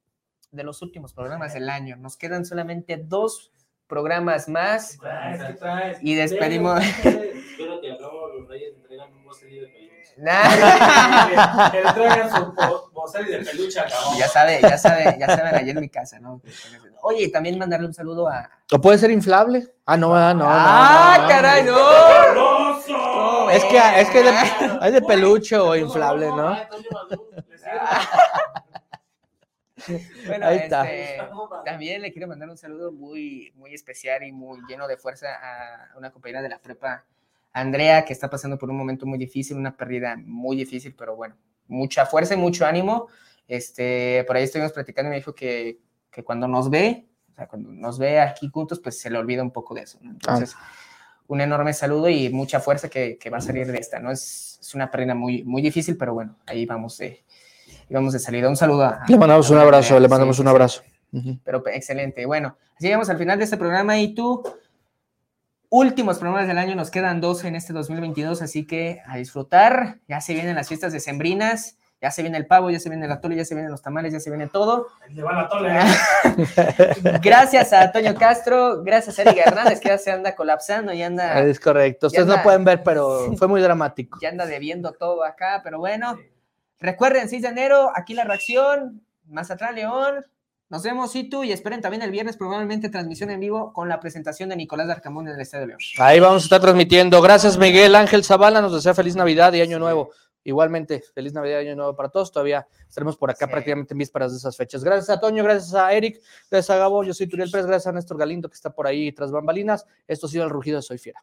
Speaker 2: de los últimos programas del año. Nos quedan solamente dos programas más.
Speaker 3: ¿Qué traes? ¿Qué traes?
Speaker 2: Y despedimos-
Speaker 6: Espérate, hablamos los reyes, entregan un de.
Speaker 2: Nah.
Speaker 3: Que le traigan su bo- bocel de peluche a cabrón.
Speaker 2: Ya sabe, ya sabe, ya saben allá en mi casa, ¿no? Oye, y también mandarle un saludo a.
Speaker 1: ¿O puede ser inflable? Ah, no, ah, no. no,
Speaker 2: ¡Ah,
Speaker 1: no, no.
Speaker 2: caray, no!
Speaker 3: ¡Goloso!
Speaker 1: Es que, es que de- hay de peluche o inflable, ¿no?
Speaker 2: Bueno,
Speaker 1: Ahí está.
Speaker 2: este, también le quiero mandar un saludo muy, muy especial y muy lleno de fuerza a una compañera de la prepa, Andrea, que está pasando por un momento muy difícil, una pérdida muy difícil, pero bueno, mucha fuerza y mucho ánimo. Este, por ahí estuvimos platicando y me dijo que, que cuando nos ve, o sea, cuando nos ve aquí juntos, pues se le olvida un poco de eso. ¿no? Entonces, un enorme saludo y mucha fuerza que, que va a salir de esta, ¿no? Es, es una pérdida muy, muy difícil, pero bueno, ahí vamos de, ahí vamos de salida. Un saludo a...
Speaker 1: Le mandamos un
Speaker 2: a
Speaker 1: abrazo,
Speaker 2: Andrea,
Speaker 1: le mandamos
Speaker 2: sí,
Speaker 1: un
Speaker 2: sí.
Speaker 1: abrazo. Ujú.
Speaker 2: Pero pe- excelente. Bueno, así llegamos al final de este programa y tú, últimos programas del año, nos quedan dos en este 2022, así que a disfrutar. Ya se vienen las fiestas decembrinas, ya se viene el pavo, ya se viene el atole, ya se vienen los tamales, ya se viene todo.
Speaker 3: Le van a tole.
Speaker 2: Gracias a Antonio Castro, gracias a Eric Hernández, que ya se anda colapsando y anda,
Speaker 1: Es correcto. Ustedes
Speaker 2: anda-
Speaker 1: no pueden ver, pero fue muy dramático.
Speaker 2: ya anda debiendo todo acá, pero bueno. Recuerden, 6 de enero, aquí la reacción, Mazatlán León, Nos vemos, y tú, y esperen también el viernes, probablemente transmisión en vivo con la presentación de Nicolás Darcamón en el Estadio León.
Speaker 1: Ahí vamos a estar transmitiendo. Gracias, Miguel Ángel Zavala. Nos desea feliz Navidad y Año Nuevo. Igualmente, feliz Navidad y Año Nuevo para todos. Todavía estaremos por acá
Speaker 2: Sí.
Speaker 1: prácticamente en vísperas de esas fechas. Gracias a Toño, gracias a Eric, gracias a Gabo. Yo soy Turiel Pérez, gracias a Néstor Galindo que está por ahí tras bambalinas. Esto ha sido el rugido de Soy Fiera.